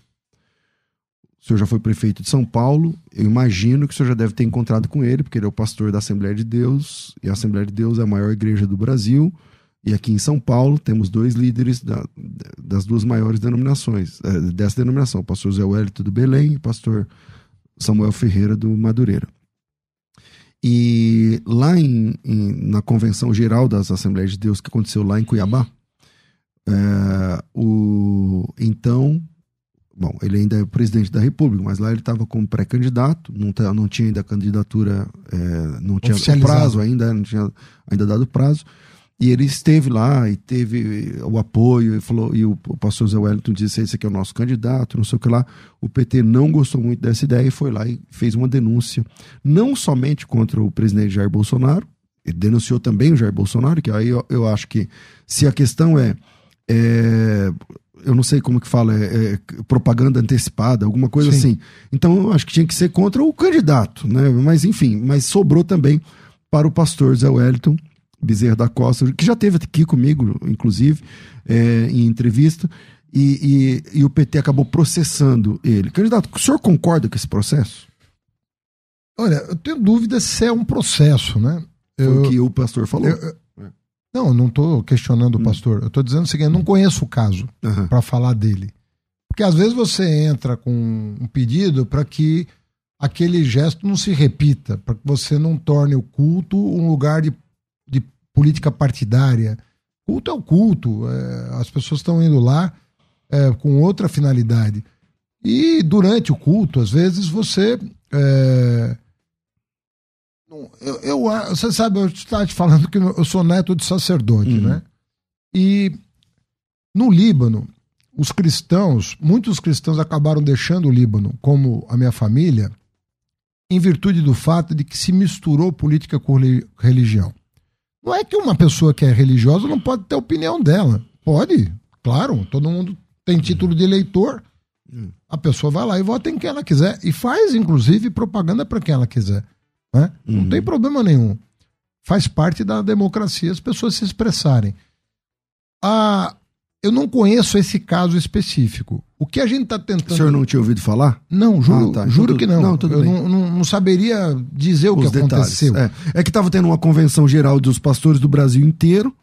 O senhor já foi prefeito de São Paulo, eu imagino que o senhor já deve ter encontrado com ele, porque ele é o pastor da Assembleia de Deus, e a Assembleia de Deus é a maior igreja do Brasil. E aqui em São Paulo temos dois líderes da, das duas maiores denominações, é, dessa denominação, o pastor Zé Wellington do Belém e o pastor Samuel Ferreira do Madureira. E lá em, em, na Convenção Geral das Assembleias de Deus que aconteceu lá em Cuiabá, é, o, então, bom, ele ainda é presidente da República, mas lá ele estava como pré-candidato, não, tá, não tinha ainda candidatura, é, não tinha prazo ainda, não tinha ainda dado prazo. E ele esteve lá e teve o apoio, e falou, e o, pastor Zé Wellington disse: esse aqui é o nosso candidato, não sei o que lá. O PT não gostou muito dessa ideia e foi lá e fez uma denúncia, não somente contra o presidente Jair Bolsonaro, ele denunciou também o Jair Bolsonaro, que aí eu, eu acho que se a questão é, é eu não sei como que fala, é, é, propaganda antecipada, alguma coisa Sim. assim. Então eu acho que tinha que ser contra o candidato, né? Mas enfim, mas sobrou também para o pastor Zé Wellington Bezerra da Costa, que já teve aqui comigo, inclusive, é, em entrevista, e, e, e, o PT acabou processando ele. Candidato, o senhor concorda com esse processo? Olha, eu tenho dúvida se é um processo, né? Foi eu, o que o pastor falou. Eu, eu, não, eu não estou questionando hum. o pastor. Eu estou dizendo o seguinte: eu não conheço o caso uhum. para falar dele. Porque às vezes você entra com um pedido para que aquele gesto não se repita, para que você não torne o culto um lugar de política partidária. Culto é o culto, é, as pessoas estão indo lá é, com outra finalidade. E durante o culto, às vezes, você. É, eu, eu, você sabe, eu estava te falando que eu sou neto de sacerdote, uhum. né? E no Líbano, os cristãos, muitos cristãos acabaram deixando o Líbano, como a minha família, em virtude do fato de que se misturou política com religião. Não é que uma pessoa que é religiosa não pode ter opinião dela. Pode, claro, todo mundo tem título de eleitor. A pessoa vai lá e vota em quem ela quiser. E faz, inclusive, propaganda para quem ela quiser. Né? Não uhum. tem problema nenhum. Faz parte da democracia as pessoas se expressarem. Ah, eu não conheço esse caso específico. O que a gente está tentando. O senhor não tinha ouvido falar? Não, juro, ah, tá. juro que não. não eu não, não, não, saberia dizer o Os que detalhes. aconteceu. É. é que estava tendo uma convenção geral dos pastores do Brasil inteiro.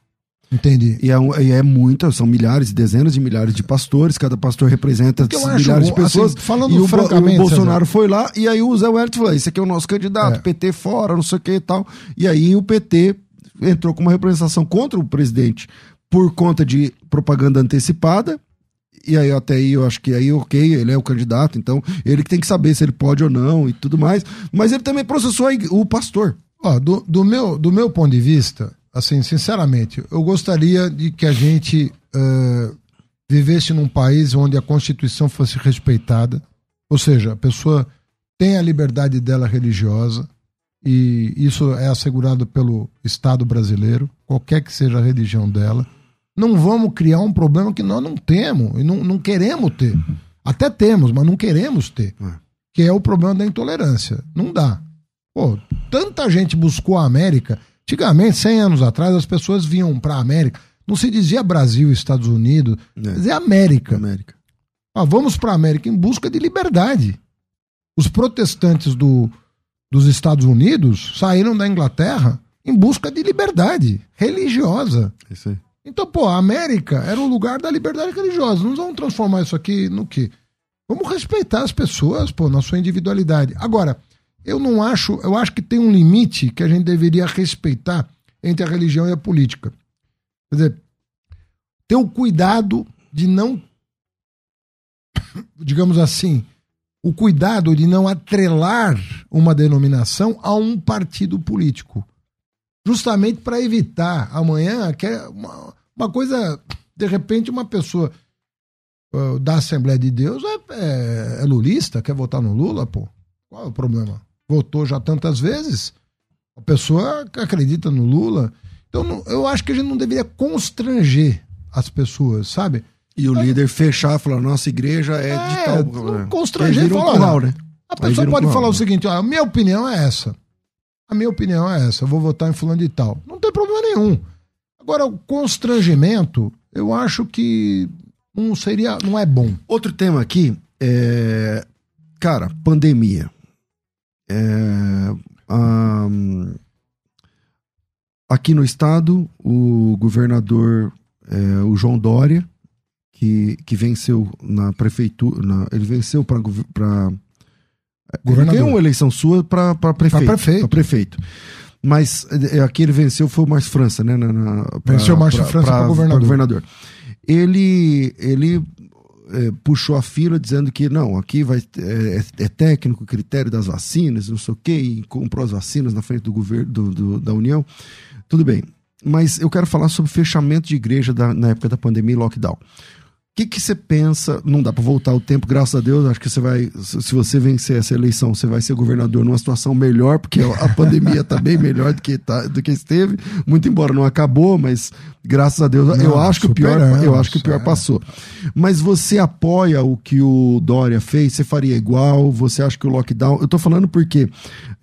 Entendi. E é, e é muita, são milhares, dezenas de milhares de pastores, cada pastor representa milhares de pessoas. Assim, falando e o, francamente, o Bolsonaro foi lá, e aí o Zé Wellington falou: esse aqui é o nosso candidato, é. PT fora, não sei o que e tal. E aí o PT entrou com uma representação contra o presidente por conta de propaganda antecipada. E aí, até aí, eu acho que aí, ok, ele é o candidato, então ele que tem que saber se ele pode ou não e tudo mais. Mas ele também processou o pastor. Ó, do, do, meu, do meu ponto de vista, assim, sinceramente, eu gostaria de que a gente uh, vivesse num país onde a Constituição fosse respeitada, ou seja, a pessoa tem a liberdade dela religiosa, e isso é assegurado pelo Estado brasileiro, qualquer que seja a religião dela não vamos criar um problema que nós não temos e não, não queremos ter. Até temos, mas não queremos ter. É. Que é o problema da intolerância. Não dá. Pô, tanta gente buscou a América. Antigamente, 100 anos atrás, as pessoas vinham para a América. Não se dizia Brasil, Estados Unidos, é. dizia América. América. Ah, vamos para a América em busca de liberdade. Os protestantes do, dos Estados Unidos saíram da Inglaterra em busca de liberdade religiosa. Isso aí. Então, pô, a América era o lugar da liberdade religiosa. Não vamos transformar isso aqui no quê? Vamos respeitar as pessoas, pô, na sua individualidade. Agora, eu não acho, eu acho que tem um limite que a gente deveria respeitar entre a religião e a política. Quer dizer, ter o cuidado de não, digamos assim, o cuidado de não atrelar uma denominação a um partido político justamente para evitar amanhã que é uma, uma, coisa, de repente, uma pessoa uh, da Assembleia de Deus é, é, é, lulista, quer votar no Lula, pô. Qual é o problema? Votou já tantas vezes, a pessoa acredita no Lula. Então, não, eu acho que a gente não deveria constranger as pessoas, sabe? E o líder fechar e falar, nossa igreja é, é de tal. Constranger e falar. Um né? A pessoa pode falar o seguinte: a minha opinião é essa. A minha opinião é essa, eu vou votar em fulano de tal. Não tem problema nenhum. Agora, o constrangimento, eu acho que não seria, não é bom. Outro tema aqui é, cara, pandemia. É, um, aqui no estado, o governador, é, o João Dória, que, que venceu na prefeitura, na, ele venceu para Governador. Ganhou uma eleição sua para prefeito. Para prefeito. prefeito. Mas é, aqui ele venceu foi o Márcio França, né? Na, na, pra, venceu o Márcio França para governador. governador. Ele, ele é, puxou a fila dizendo que não, aqui vai é, é, técnico, critério das vacinas, não sei o quê, e comprou as vacinas na frente do governo do, do, da União. Tudo bem. Mas eu quero falar sobre fechamento de igreja da, na época da pandemia e lockdown que que você pensa? Não dá para voltar o tempo, graças a Deus. Acho que você vai, se você vencer essa eleição, você vai ser governador numa situação melhor, porque a pandemia está bem melhor do que tá, do que esteve. Muito embora não acabou, mas graças a Deus, não, eu acho que o pior, eu acho que o pior é. passou. Mas você apoia o que o Dória fez? Você faria igual? Você acha que o lockdown? Eu tô falando porque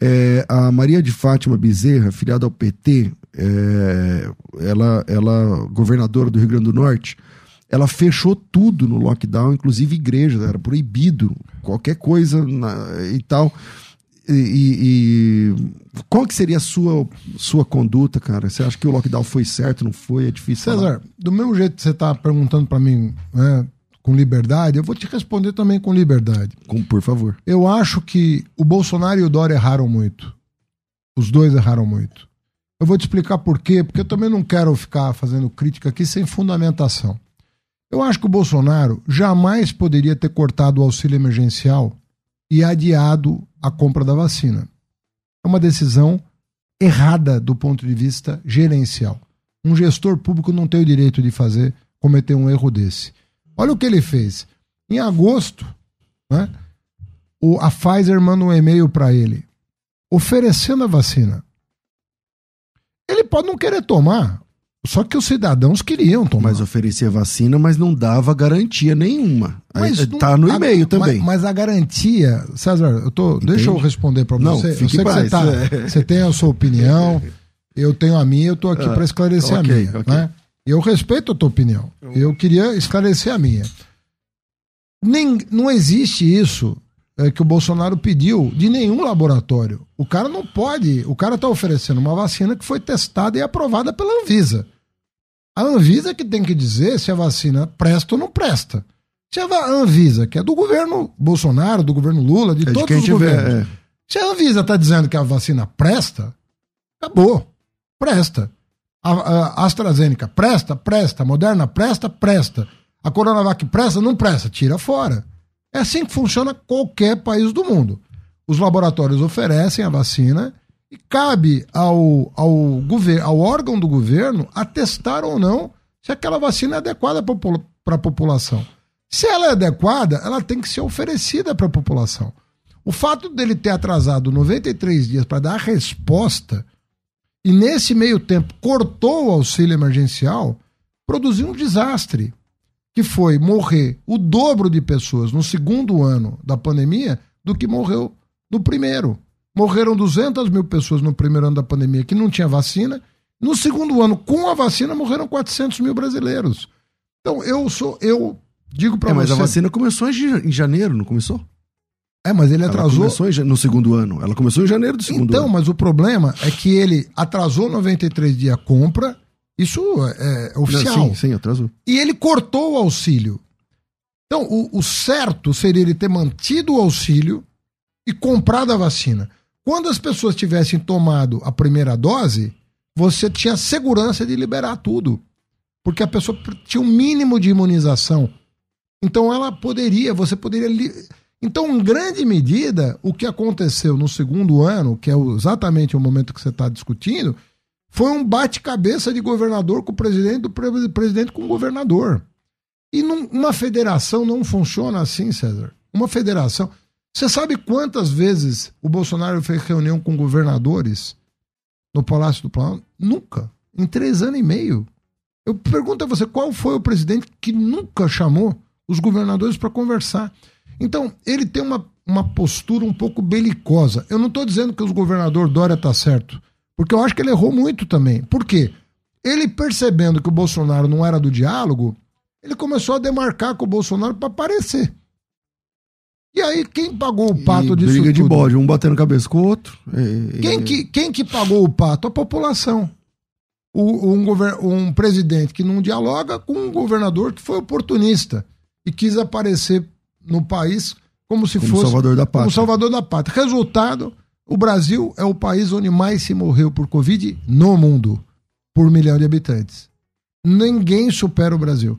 é, a Maria de Fátima Bezerra, filiada ao PT, é, ela, ela governadora do Rio Grande do Norte ela fechou tudo no lockdown, inclusive igrejas, era proibido qualquer coisa na, e tal. E, e, qual que seria a sua, sua conduta, cara? Você acha que o lockdown foi certo, não foi? É difícil César, falar. do mesmo jeito que você está perguntando para mim né, com liberdade, eu vou te responder também com liberdade. Com, por favor. Eu acho que o Bolsonaro e o Dória erraram muito. Os dois erraram muito. Eu vou te explicar por quê, porque eu também não quero ficar fazendo crítica aqui sem fundamentação. Eu acho que o Bolsonaro jamais poderia ter cortado o auxílio emergencial e adiado a compra da vacina. É uma decisão errada do ponto de vista gerencial. Um gestor público não tem o direito de fazer cometer um erro desse. Olha o que ele fez. Em agosto, né, o, a Pfizer manda um e-mail para ele oferecendo a vacina. Ele pode não querer tomar, só que os cidadãos queriam tomar. Mas oferecia vacina, mas não dava garantia nenhuma. Mas Aí, tá no e-mail também. Mas, mas, a garantia, César, eu tô, deixa eu responder para você. Não, fique eu sei que você, tá, você tem a sua opinião, eu tenho a minha, eu tô aqui ah, para esclarecer okay, a minha. Okay. Né? Eu respeito a tua opinião. Eu queria esclarecer a minha. Nem, não existe isso é, que o Bolsonaro pediu de nenhum laboratório. O cara não pode. O cara está oferecendo uma vacina que foi testada e aprovada pela Anvisa. A Anvisa que tem que dizer se a vacina presta ou não presta. Se a Anvisa, que é do governo Bolsonaro, do governo Lula, de é todos de os governos. Vê, é. Se a Anvisa está dizendo que a vacina presta, acabou. Presta. A, a AstraZeneca presta? Presta. A Moderna presta? Presta. A Coronavac presta? Não presta. Tira fora. É assim que funciona qualquer país do mundo. Os laboratórios oferecem a vacina e cabe ao, ao, ao órgão do governo atestar ou não se aquela vacina é adequada para a população. Se ela é adequada, ela tem que ser oferecida para a população. O fato dele ter atrasado 93 dias para dar a resposta e nesse meio tempo cortou o auxílio emergencial, produziu um desastre que foi morrer o dobro de pessoas no segundo ano da pandemia do que morreu no primeiro. Morreram 200 mil pessoas no primeiro ano da pandemia que não tinha vacina. No segundo ano, com a vacina, morreram 400 mil brasileiros. Então, eu sou, eu digo para é, você. Mas a vacina começou em janeiro, não começou? É, mas ele atrasou. Ela começou no segundo ano. Ela começou em janeiro do segundo então, ano. Então, mas o problema é que ele atrasou 93 dias a compra isso é, é oficial. Sim, sim, atrasou. E ele cortou o auxílio. Então, o, o certo seria ele ter mantido o auxílio e comprado a vacina. Quando as pessoas tivessem tomado a primeira dose, você tinha segurança de liberar tudo. Porque a pessoa tinha um mínimo de imunização. Então ela poderia, você poderia. Li... Então, em grande medida, o que aconteceu no segundo ano, que é exatamente o momento que você está discutindo, foi um bate-cabeça de governador com o presidente, do presidente com o governador. E num, uma federação não funciona assim, César. Uma federação. Você sabe quantas vezes o Bolsonaro fez reunião com governadores no Palácio do Planalto? Nunca. Em três anos e meio. Eu pergunto a você, qual foi o presidente que nunca chamou os governadores para conversar? Então, ele tem uma, uma postura um pouco belicosa. Eu não estou dizendo que o governador Dória está certo. Porque eu acho que ele errou muito também. Por quê? Ele percebendo que o Bolsonaro não era do diálogo, ele começou a demarcar com o Bolsonaro para aparecer. E aí, quem pagou o pato e disso briga tudo? de bode, um batendo cabeça com o outro. E, quem, que, quem que pagou o pato? A população. O, um, um presidente que não dialoga com um governador que foi oportunista e quis aparecer no país como se como fosse salvador da pátria. como salvador da pátria. Resultado, o Brasil é o país onde mais se morreu por Covid no mundo, por milhão de habitantes. Ninguém supera o Brasil.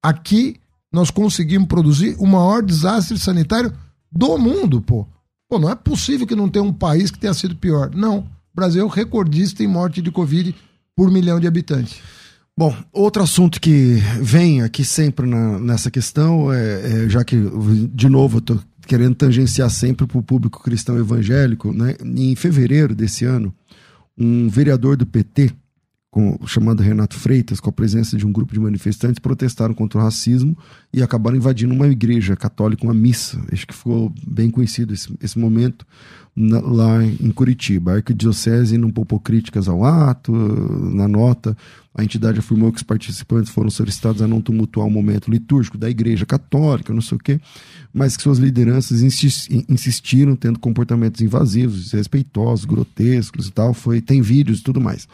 Aqui nós conseguimos produzir o maior desastre sanitário do mundo, pô. Pô, não é possível que não tenha um país que tenha sido pior. Não. O Brasil é recordista em morte de Covid por milhão de habitantes. Bom, outro assunto que vem aqui sempre na, nessa questão, é, é, já que, de novo, eu tô querendo tangenciar sempre para o público cristão evangélico, né? em fevereiro desse ano, um vereador do PT, com, chamado Renato Freitas, com a presença de um grupo de manifestantes, protestaram contra o racismo e acabaram invadindo uma igreja católica, uma missa. Acho que ficou bem conhecido esse, esse momento na, lá em Curitiba. A arquidiocese não poupou críticas ao ato, na nota, a entidade afirmou que os participantes foram solicitados a não tumultuar o momento litúrgico da igreja católica, não sei o quê, mas que suas lideranças insistiram tendo comportamentos invasivos, desrespeitosos, grotescos e tal, foi, tem vídeos e tudo mais.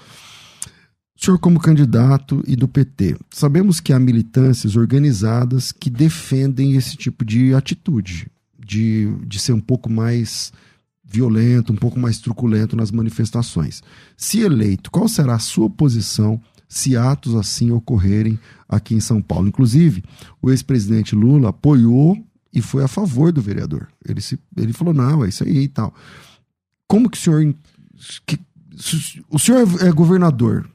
Senhor, como candidato e do PT, sabemos que há militâncias organizadas que defendem esse tipo de atitude, de, de ser um pouco mais violento, um pouco mais truculento nas manifestações. Se eleito, qual será a sua posição se atos assim ocorrerem aqui em São Paulo? Inclusive, o ex-presidente Lula apoiou e foi a favor do vereador. Ele, se, ele falou: não, é isso aí e tal. Como que o senhor. Que, o senhor é governador,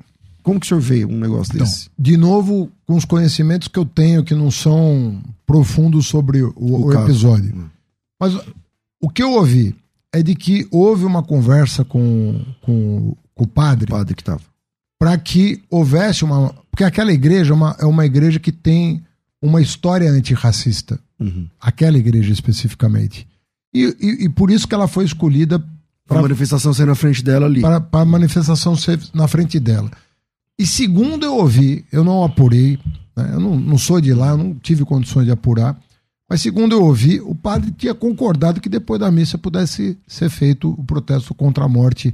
Como que o senhor vê um negócio então, desse? De novo, com os conhecimentos que eu tenho, que não são profundos sobre o, o, o episódio. Hum. Mas o que eu ouvi é de que houve uma conversa com, com, com o padre. O padre que estava. Para que houvesse uma. Porque aquela igreja é uma, é uma igreja que tem uma história antirracista. Uhum. Aquela igreja especificamente. E, e, e, por isso que ela foi escolhida. Para a manifestação ser na frente dela ali. Para a manifestação ser na frente dela. E segundo eu ouvi, eu não apurei, né? eu não, não sou de lá, eu não tive condições de apurar, mas segundo eu ouvi, o padre tinha concordado que depois da missa pudesse ser feito o protesto contra a morte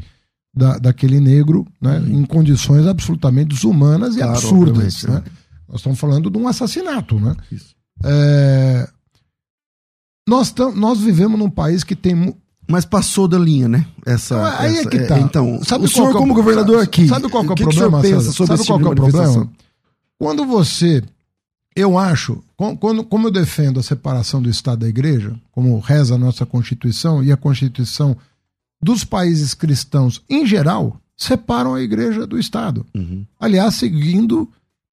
da, daquele negro, né? Uhum. em condições absolutamente desumanas e claro, absurdas. Né? Nós estamos falando de um assassinato. Né? É... Nós, nós vivemos num país que tem mas passou da linha, né? Essa, então, aí é essa, é que tá. É, então, sabe o senhor, é como governador aqui, sabe qual é o, que problema? Que pensa sobre sabe qual tipo é o problema? Quando você, eu acho, quando, como eu defendo a separação do Estado da Igreja, como reza a nossa Constituição e a Constituição dos países cristãos em geral, separam a Igreja do Estado. Uhum. Aliás, seguindo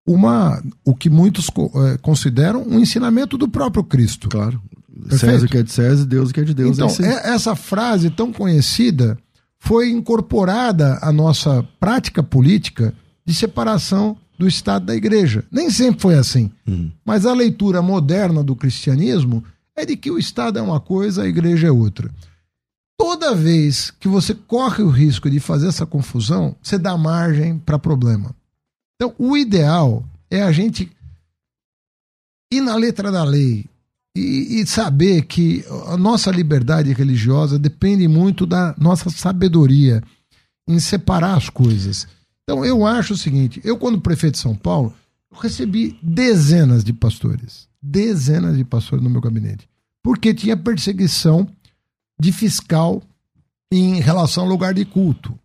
uma o que muitos é, consideram um ensinamento do próprio Cristo. Claro. Perfeito? César que é de César, Deus que é de Deus. Então, é essa frase tão conhecida foi incorporada à nossa prática política de separação do Estado da Igreja. Nem sempre foi assim. Uhum. Mas a leitura moderna do cristianismo é de que o Estado é uma coisa, a Igreja é outra. Toda vez que você corre o risco de fazer essa confusão, você dá margem para problema. Então, o ideal é a gente ir na letra da lei, e, e, saber que a nossa liberdade religiosa depende muito da nossa sabedoria em separar as coisas. Então eu acho o seguinte: eu, quando prefeito de São Paulo, recebi dezenas de pastores, dezenas de pastores no meu gabinete, porque tinha perseguição de fiscal em relação ao lugar de culto.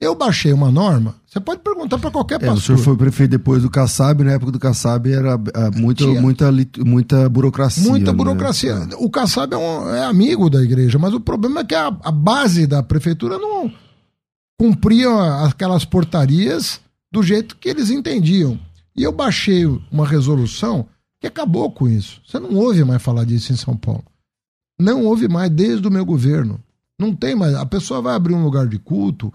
Eu baixei uma norma. Você pode perguntar para qualquer pastor. É, o senhor foi prefeito depois do Kassab, na época do Kassab era uh, muita, muita, muita burocracia. Muita né? burocracia. O Kassab é, um, é, amigo da igreja, mas o problema é que a, a base da prefeitura não cumpria aquelas portarias do jeito que eles entendiam. E eu baixei uma resolução que acabou com isso. Você não ouve mais falar disso em São Paulo. Não ouve mais desde o meu governo. Não tem mais. A pessoa vai abrir um lugar de culto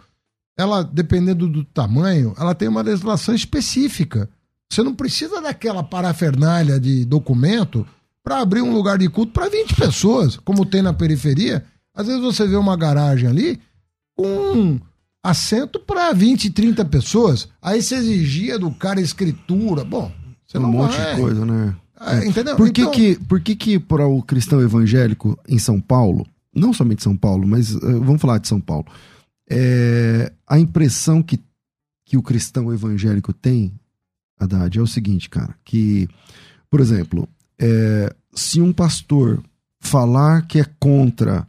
ela, dependendo do tamanho, ela tem uma legislação específica. Você não precisa daquela parafernália de documento para abrir um lugar de culto para 20 pessoas, como tem na periferia. Às vezes você vê uma garagem ali com um assento para 20, 30 pessoas. Aí você exigia do cara escritura. Bom, você um não monte vai. de coisa, né? É, entendeu? Por que, então... que, por que, que para o cristão evangélico em São Paulo, não somente São Paulo, mas uh, vamos falar de São Paulo, é, a impressão que, que o cristão evangélico tem, Haddad, é o seguinte, cara, que, por exemplo, é, se um pastor falar que é contra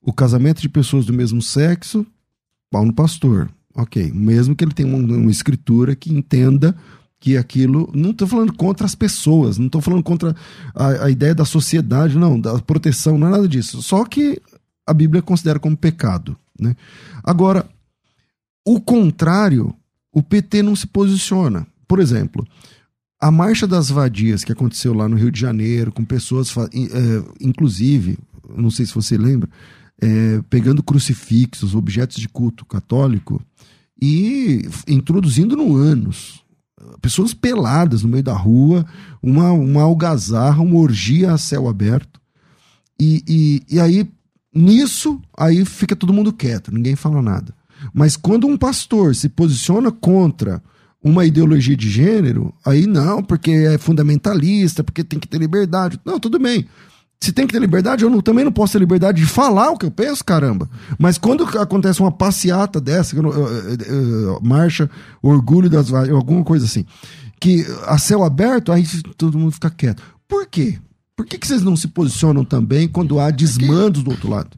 o casamento de pessoas do mesmo sexo, pau no pastor. Ok, mesmo que ele tenha uma, uma escritura que entenda que aquilo. Não estou falando contra as pessoas, não estou falando contra a, a, ideia da sociedade, não, da proteção, não é nada disso. Só que a Bíblia considera como pecado. Né? Agora, o contrário, o PT não se posiciona. Por exemplo, a Marcha das Vadias que aconteceu lá no Rio de Janeiro, com pessoas, é, inclusive, não sei se você lembra, é, pegando crucifixos, objetos de culto católico e introduzindo no ânus. Pessoas peladas no meio da rua, uma, uma algazarra, uma orgia a céu aberto. E, e, e aí Nisso, aí fica todo mundo quieto, ninguém fala nada. Mas quando um pastor se posiciona contra uma ideologia de gênero, aí não, porque é fundamentalista, porque tem que ter liberdade. Não, tudo bem. Se tem que ter liberdade, eu não, também não posso ter liberdade de falar o que eu penso, caramba. Mas quando acontece uma passeata dessa, eu, eu, eu, marcha, orgulho das alguma coisa assim, que a céu aberto, aí todo mundo fica quieto. Por quê? Por que, que vocês não se posicionam também quando há desmandos é que, do outro lado?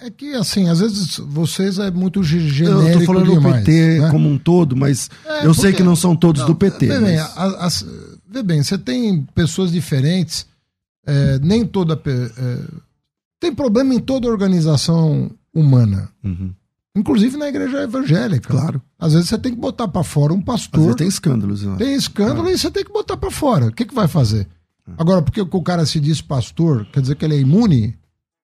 É que, assim, às vezes vocês é muito genérico Eu tô falando demais, do PT né? como um todo, mas é, eu porque, sei que não são todos não, do PT. Vê, mas... bem, a, a, vê bem, você tem pessoas diferentes, é, nem toda... É, tem problema em toda organização humana. Uhum. Inclusive na igreja evangélica. Claro. Às vezes você tem que botar para fora um pastor. Às vezes tem escândalos. Né? Tem escândalo ah. e você tem que botar para fora. O que, que vai fazer? Ah. Agora, porque o cara se diz pastor, quer dizer que ele é imune?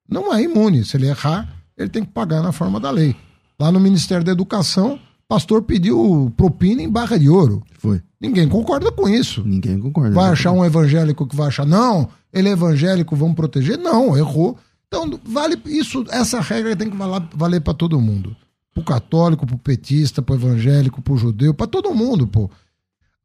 Não é imune. Se ele errar, ele tem que pagar na forma da lei. Lá no Ministério da Educação, pastor pediu propina em barra de ouro. Foi. Ninguém concorda com isso. Ninguém concorda. Vai achar um evangélico que vai achar, não, ele é evangélico, vamos proteger? Não, errou. Então, vale isso, essa regra tem que valer para todo mundo. Pro católico, pro petista, pro evangélico, pro judeu, para todo mundo, pô.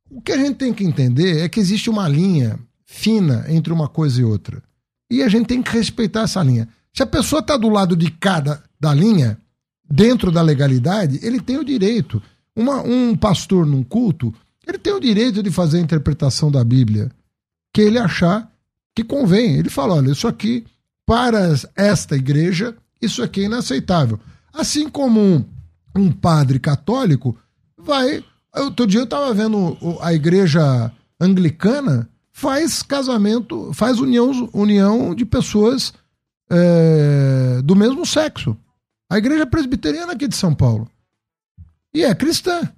O que a gente tem que entender é que existe uma linha fina entre uma coisa e outra. E a gente tem que respeitar essa linha. Se a pessoa está do lado de cada da linha, dentro da legalidade, ele tem o direito. Uma, um pastor num culto, ele tem o direito de fazer a interpretação da Bíblia que ele achar que convém. Ele fala: olha, isso aqui, para esta igreja, isso aqui é inaceitável. Assim como um, um padre católico vai. Outro dia eu estava vendo a igreja anglicana faz casamento, faz união, união de pessoas é, do mesmo sexo. A igreja presbiteriana aqui de São Paulo. E é cristã.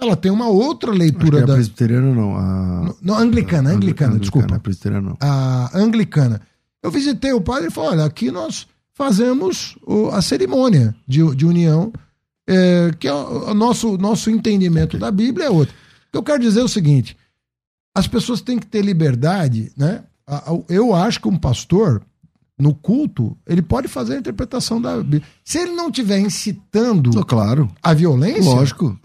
Ela tem uma outra leitura Acho que é da. presbiteriana não. A... Não, anglicana, a anglicana, desculpa. A presbiteriana não. A anglicana. Eu visitei o padre e falei: olha, aqui nós fazemos a cerimônia de, de união, é, que é o, o nosso, nosso entendimento da Bíblia é outro. O que eu quero dizer é o seguinte: as pessoas têm que ter liberdade, né? Eu acho que um pastor no culto, ele pode fazer a interpretação da Bíblia. Se ele não estiver incitando oh, claro. a violência. Lógico.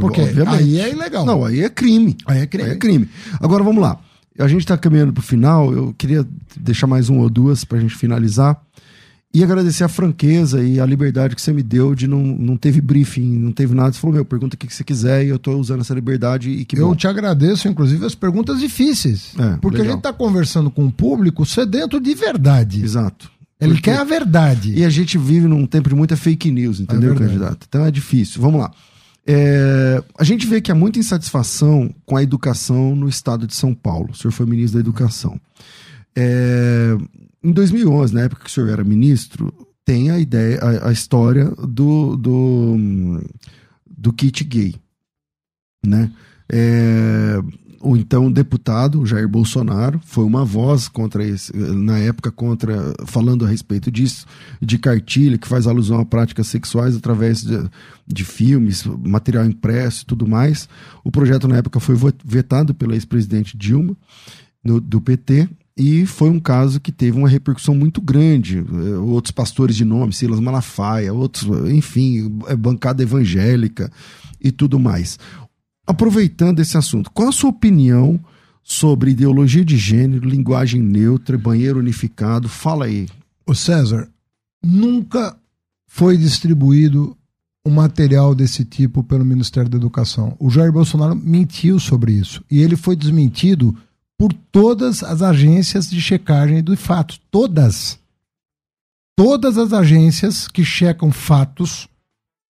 Porque obviamente. aí é ilegal. Não, aí é crime. Aí é crime. Aí é crime. Agora vamos lá. A gente está caminhando para o final. Eu queria deixar mais um ou duas para a gente finalizar. E agradecer a franqueza e a liberdade que você me deu de não, não teve briefing, não teve nada. Você falou, meu, pergunta o que você quiser e eu estou usando essa liberdade e que Eu bom. te agradeço, inclusive, as perguntas difíceis. É, porque legal. a gente está conversando com o público sedento de verdade. Exato. Ele porque... quer a verdade. E a gente vive num tempo de muita fake news, entendeu, é candidato? Então é difícil. Vamos lá. É, a gente vê que há muita insatisfação com a educação no estado de São Paulo. O senhor foi ministro da Educação. É, em 2011, na época que o senhor era ministro, tem a ideia, a, a história do, do, do kit gay, né? É, o então deputado Jair Bolsonaro foi uma voz contra esse, na época contra falando a respeito disso, de cartilha que faz alusão a práticas sexuais através de, de filmes, material impresso e tudo mais. O projeto na época foi vetado pela ex-presidente Dilma no, do PT e foi um caso que teve uma repercussão muito grande. Eh, outros pastores de nome, Silas Malafaia, outros, enfim, é bancada evangélica e tudo mais. Aproveitando esse assunto, qual a sua opinião sobre ideologia de gênero, linguagem neutra, banheiro unificado? Fala aí. O César, nunca foi distribuído um material desse tipo pelo Ministério da Educação. O Jair Bolsonaro mentiu sobre isso e ele foi desmentido por todas as agências de checagem do fato. Todas. Todas as agências que checam fatos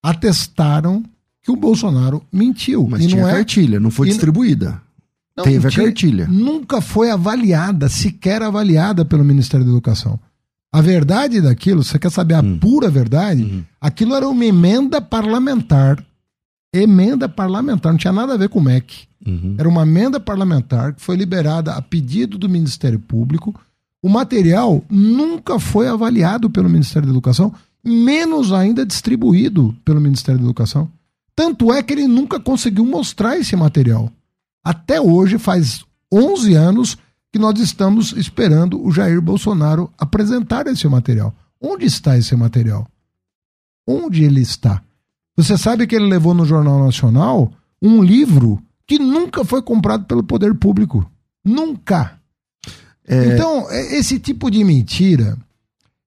atestaram que o Bolsonaro mentiu. Mas e tinha não é... cartilha, não foi e distribuída. Não, Teve a cartilha. Nunca foi avaliada, sequer avaliada pelo Ministério da Educação. A verdade daquilo, você quer saber a hum. pura verdade? Uhum. Aquilo era uma emenda parlamentar. Emenda parlamentar, não tinha nada a ver com o MEC. Uhum. Era uma emenda parlamentar que foi liberada a pedido do Ministério Público. O material nunca foi avaliado pelo Ministério da Educação, menos ainda distribuído pelo Ministério da Educação. Tanto é que ele nunca conseguiu mostrar esse material. Até hoje, faz 11 anos que nós estamos esperando o Jair Bolsonaro apresentar esse material. Onde está esse material? Onde ele está? Você sabe que ele levou no Jornal Nacional um livro que nunca foi comprado pelo poder público. Nunca. É... Então, é, esse tipo de mentira,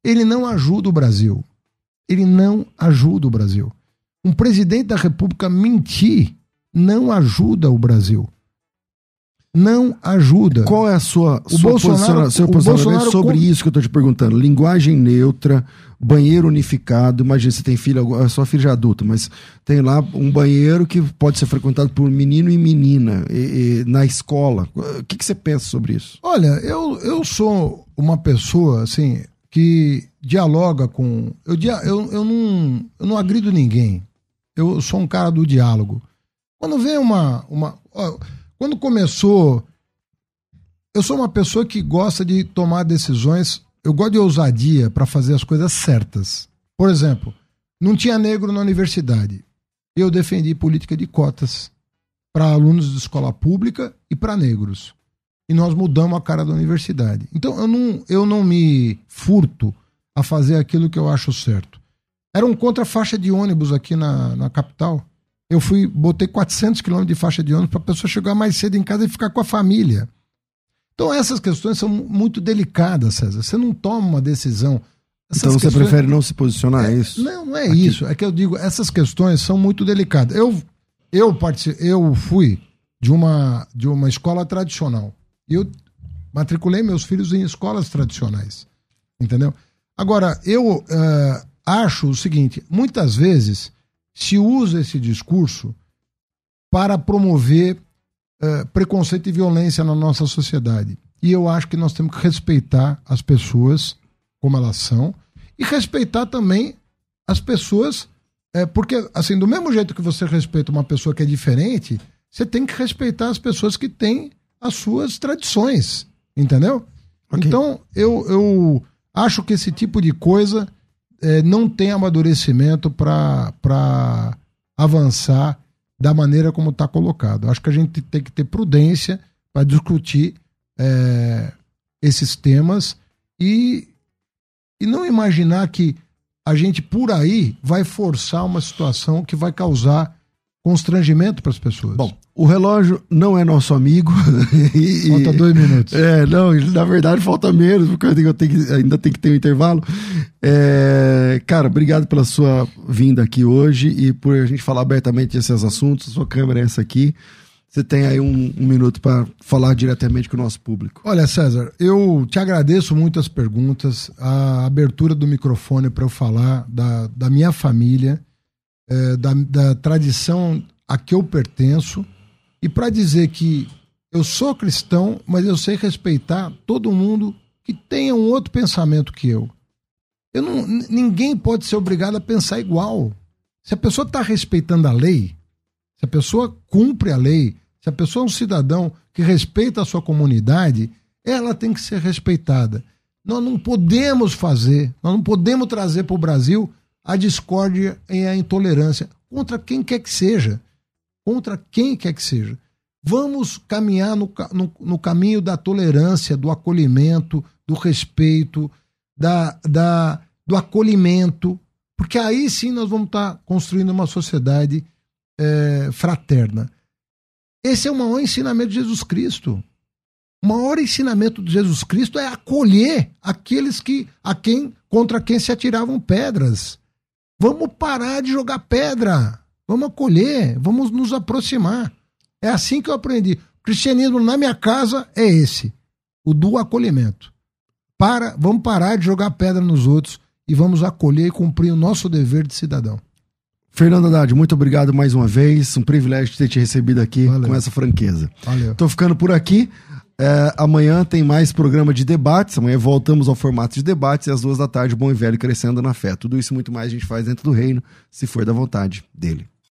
ele não ajuda o Brasil. Ele não ajuda o Brasil. Um presidente da República mentir não ajuda o Brasil não ajuda. Qual é a sua, o sua Bolsonaro, seu posicionamento sobre com... isso que eu estou te perguntando? Linguagem neutra, banheiro unificado. Imagina, você tem filho, a sua filha já é adulta, mas tem lá um banheiro que pode ser frequentado por menino e menina e, e, na escola. O que, que você pensa sobre isso? Olha, eu, eu sou uma pessoa assim que dialoga com. Eu, eu, eu, não, eu não agrido ninguém. Eu sou um cara do diálogo. Quando vem uma. uma ó, quando começou. Eu sou uma pessoa que gosta de tomar decisões. Eu gosto de ousadia para fazer as coisas certas. Por exemplo, não tinha negro na universidade. Eu defendi política de cotas para alunos de escola pública e para negros. E nós mudamos a cara da universidade. Então eu não, eu não me furto a fazer aquilo que eu acho certo. Era um contra-faixa de ônibus aqui na, na capital. Eu fui, botei 400 quilômetros de faixa de ônibus para a pessoa chegar mais cedo em casa e ficar com a família. Então essas questões são muito delicadas, César. Você não toma uma decisão. Essas então você questões... prefere não se posicionar, é, é isso? Não, não é Aqui. isso. É que eu digo, essas questões são muito delicadas. Eu, eu, eu fui de uma, de uma escola tradicional. Eu matriculei meus filhos em escolas tradicionais. Entendeu? Agora, eu uh, acho o seguinte: muitas vezes se usa esse discurso para promover uh, preconceito e violência na nossa sociedade. E eu acho que nós temos que respeitar as pessoas como elas são e respeitar também as pessoas, é, porque assim, do mesmo jeito que você respeita uma pessoa que é diferente, você tem que respeitar as pessoas que têm as suas tradições, entendeu? Okay. Então, eu, eu acho que esse tipo de coisa é, não tem amadurecimento para avançar da maneira como está colocado. Acho que a gente tem que ter prudência para discutir é, esses temas e, e não imaginar que a gente por aí vai forçar uma situação que vai causar constrangimento para as pessoas. Bom, o relógio não é nosso amigo. e, falta dois minutos. É, não, na verdade falta menos, porque eu tenho que, ainda tem que ter um intervalo. É, cara, obrigado pela sua vinda aqui hoje e por a gente falar abertamente desses assuntos. Sua câmera é essa aqui. Você tem aí um, um minuto para falar diretamente com o nosso público. Olha, César, eu te agradeço muito as perguntas, a abertura do microfone para eu falar da, da minha família é, da, da tradição a que eu pertenço e para dizer que eu sou cristão, mas eu sei respeitar todo mundo que tenha um outro pensamento que eu. Eu não, ninguém pode ser obrigado a pensar igual. Se a pessoa está respeitando a lei, se a pessoa cumpre a lei, se a pessoa é um cidadão que respeita a sua comunidade, ela tem que ser respeitada. Nós não podemos fazer, nós não podemos trazer para o Brasil a discórdia e a intolerância contra quem quer que seja. Contra quem quer que seja. Vamos caminhar no, no, no caminho da tolerância, do acolhimento, do respeito, da, da, do acolhimento, porque aí sim nós vamos estar construindo uma sociedade é, fraterna. Esse é o maior ensinamento de Jesus Cristo. O maior ensinamento de Jesus Cristo é acolher aqueles que a quem contra quem se atiravam pedras. Vamos parar de jogar pedra. Vamos acolher, vamos nos aproximar. É assim que eu aprendi. O cristianismo na minha casa é esse, o do acolhimento. Para, vamos parar de jogar pedra nos outros e vamos acolher e cumprir o nosso dever de cidadão. Fernando Haddad, muito obrigado mais uma vez. Um privilégio ter te recebido aqui Valeu. com essa franqueza. Valeu. Tô ficando por aqui. É, amanhã tem mais programa de debates. Amanhã voltamos ao formato de debates e às duas da tarde, Bom e Velho Crescendo na Fé. Tudo isso e muito mais a gente faz dentro do reino, se for da vontade dele.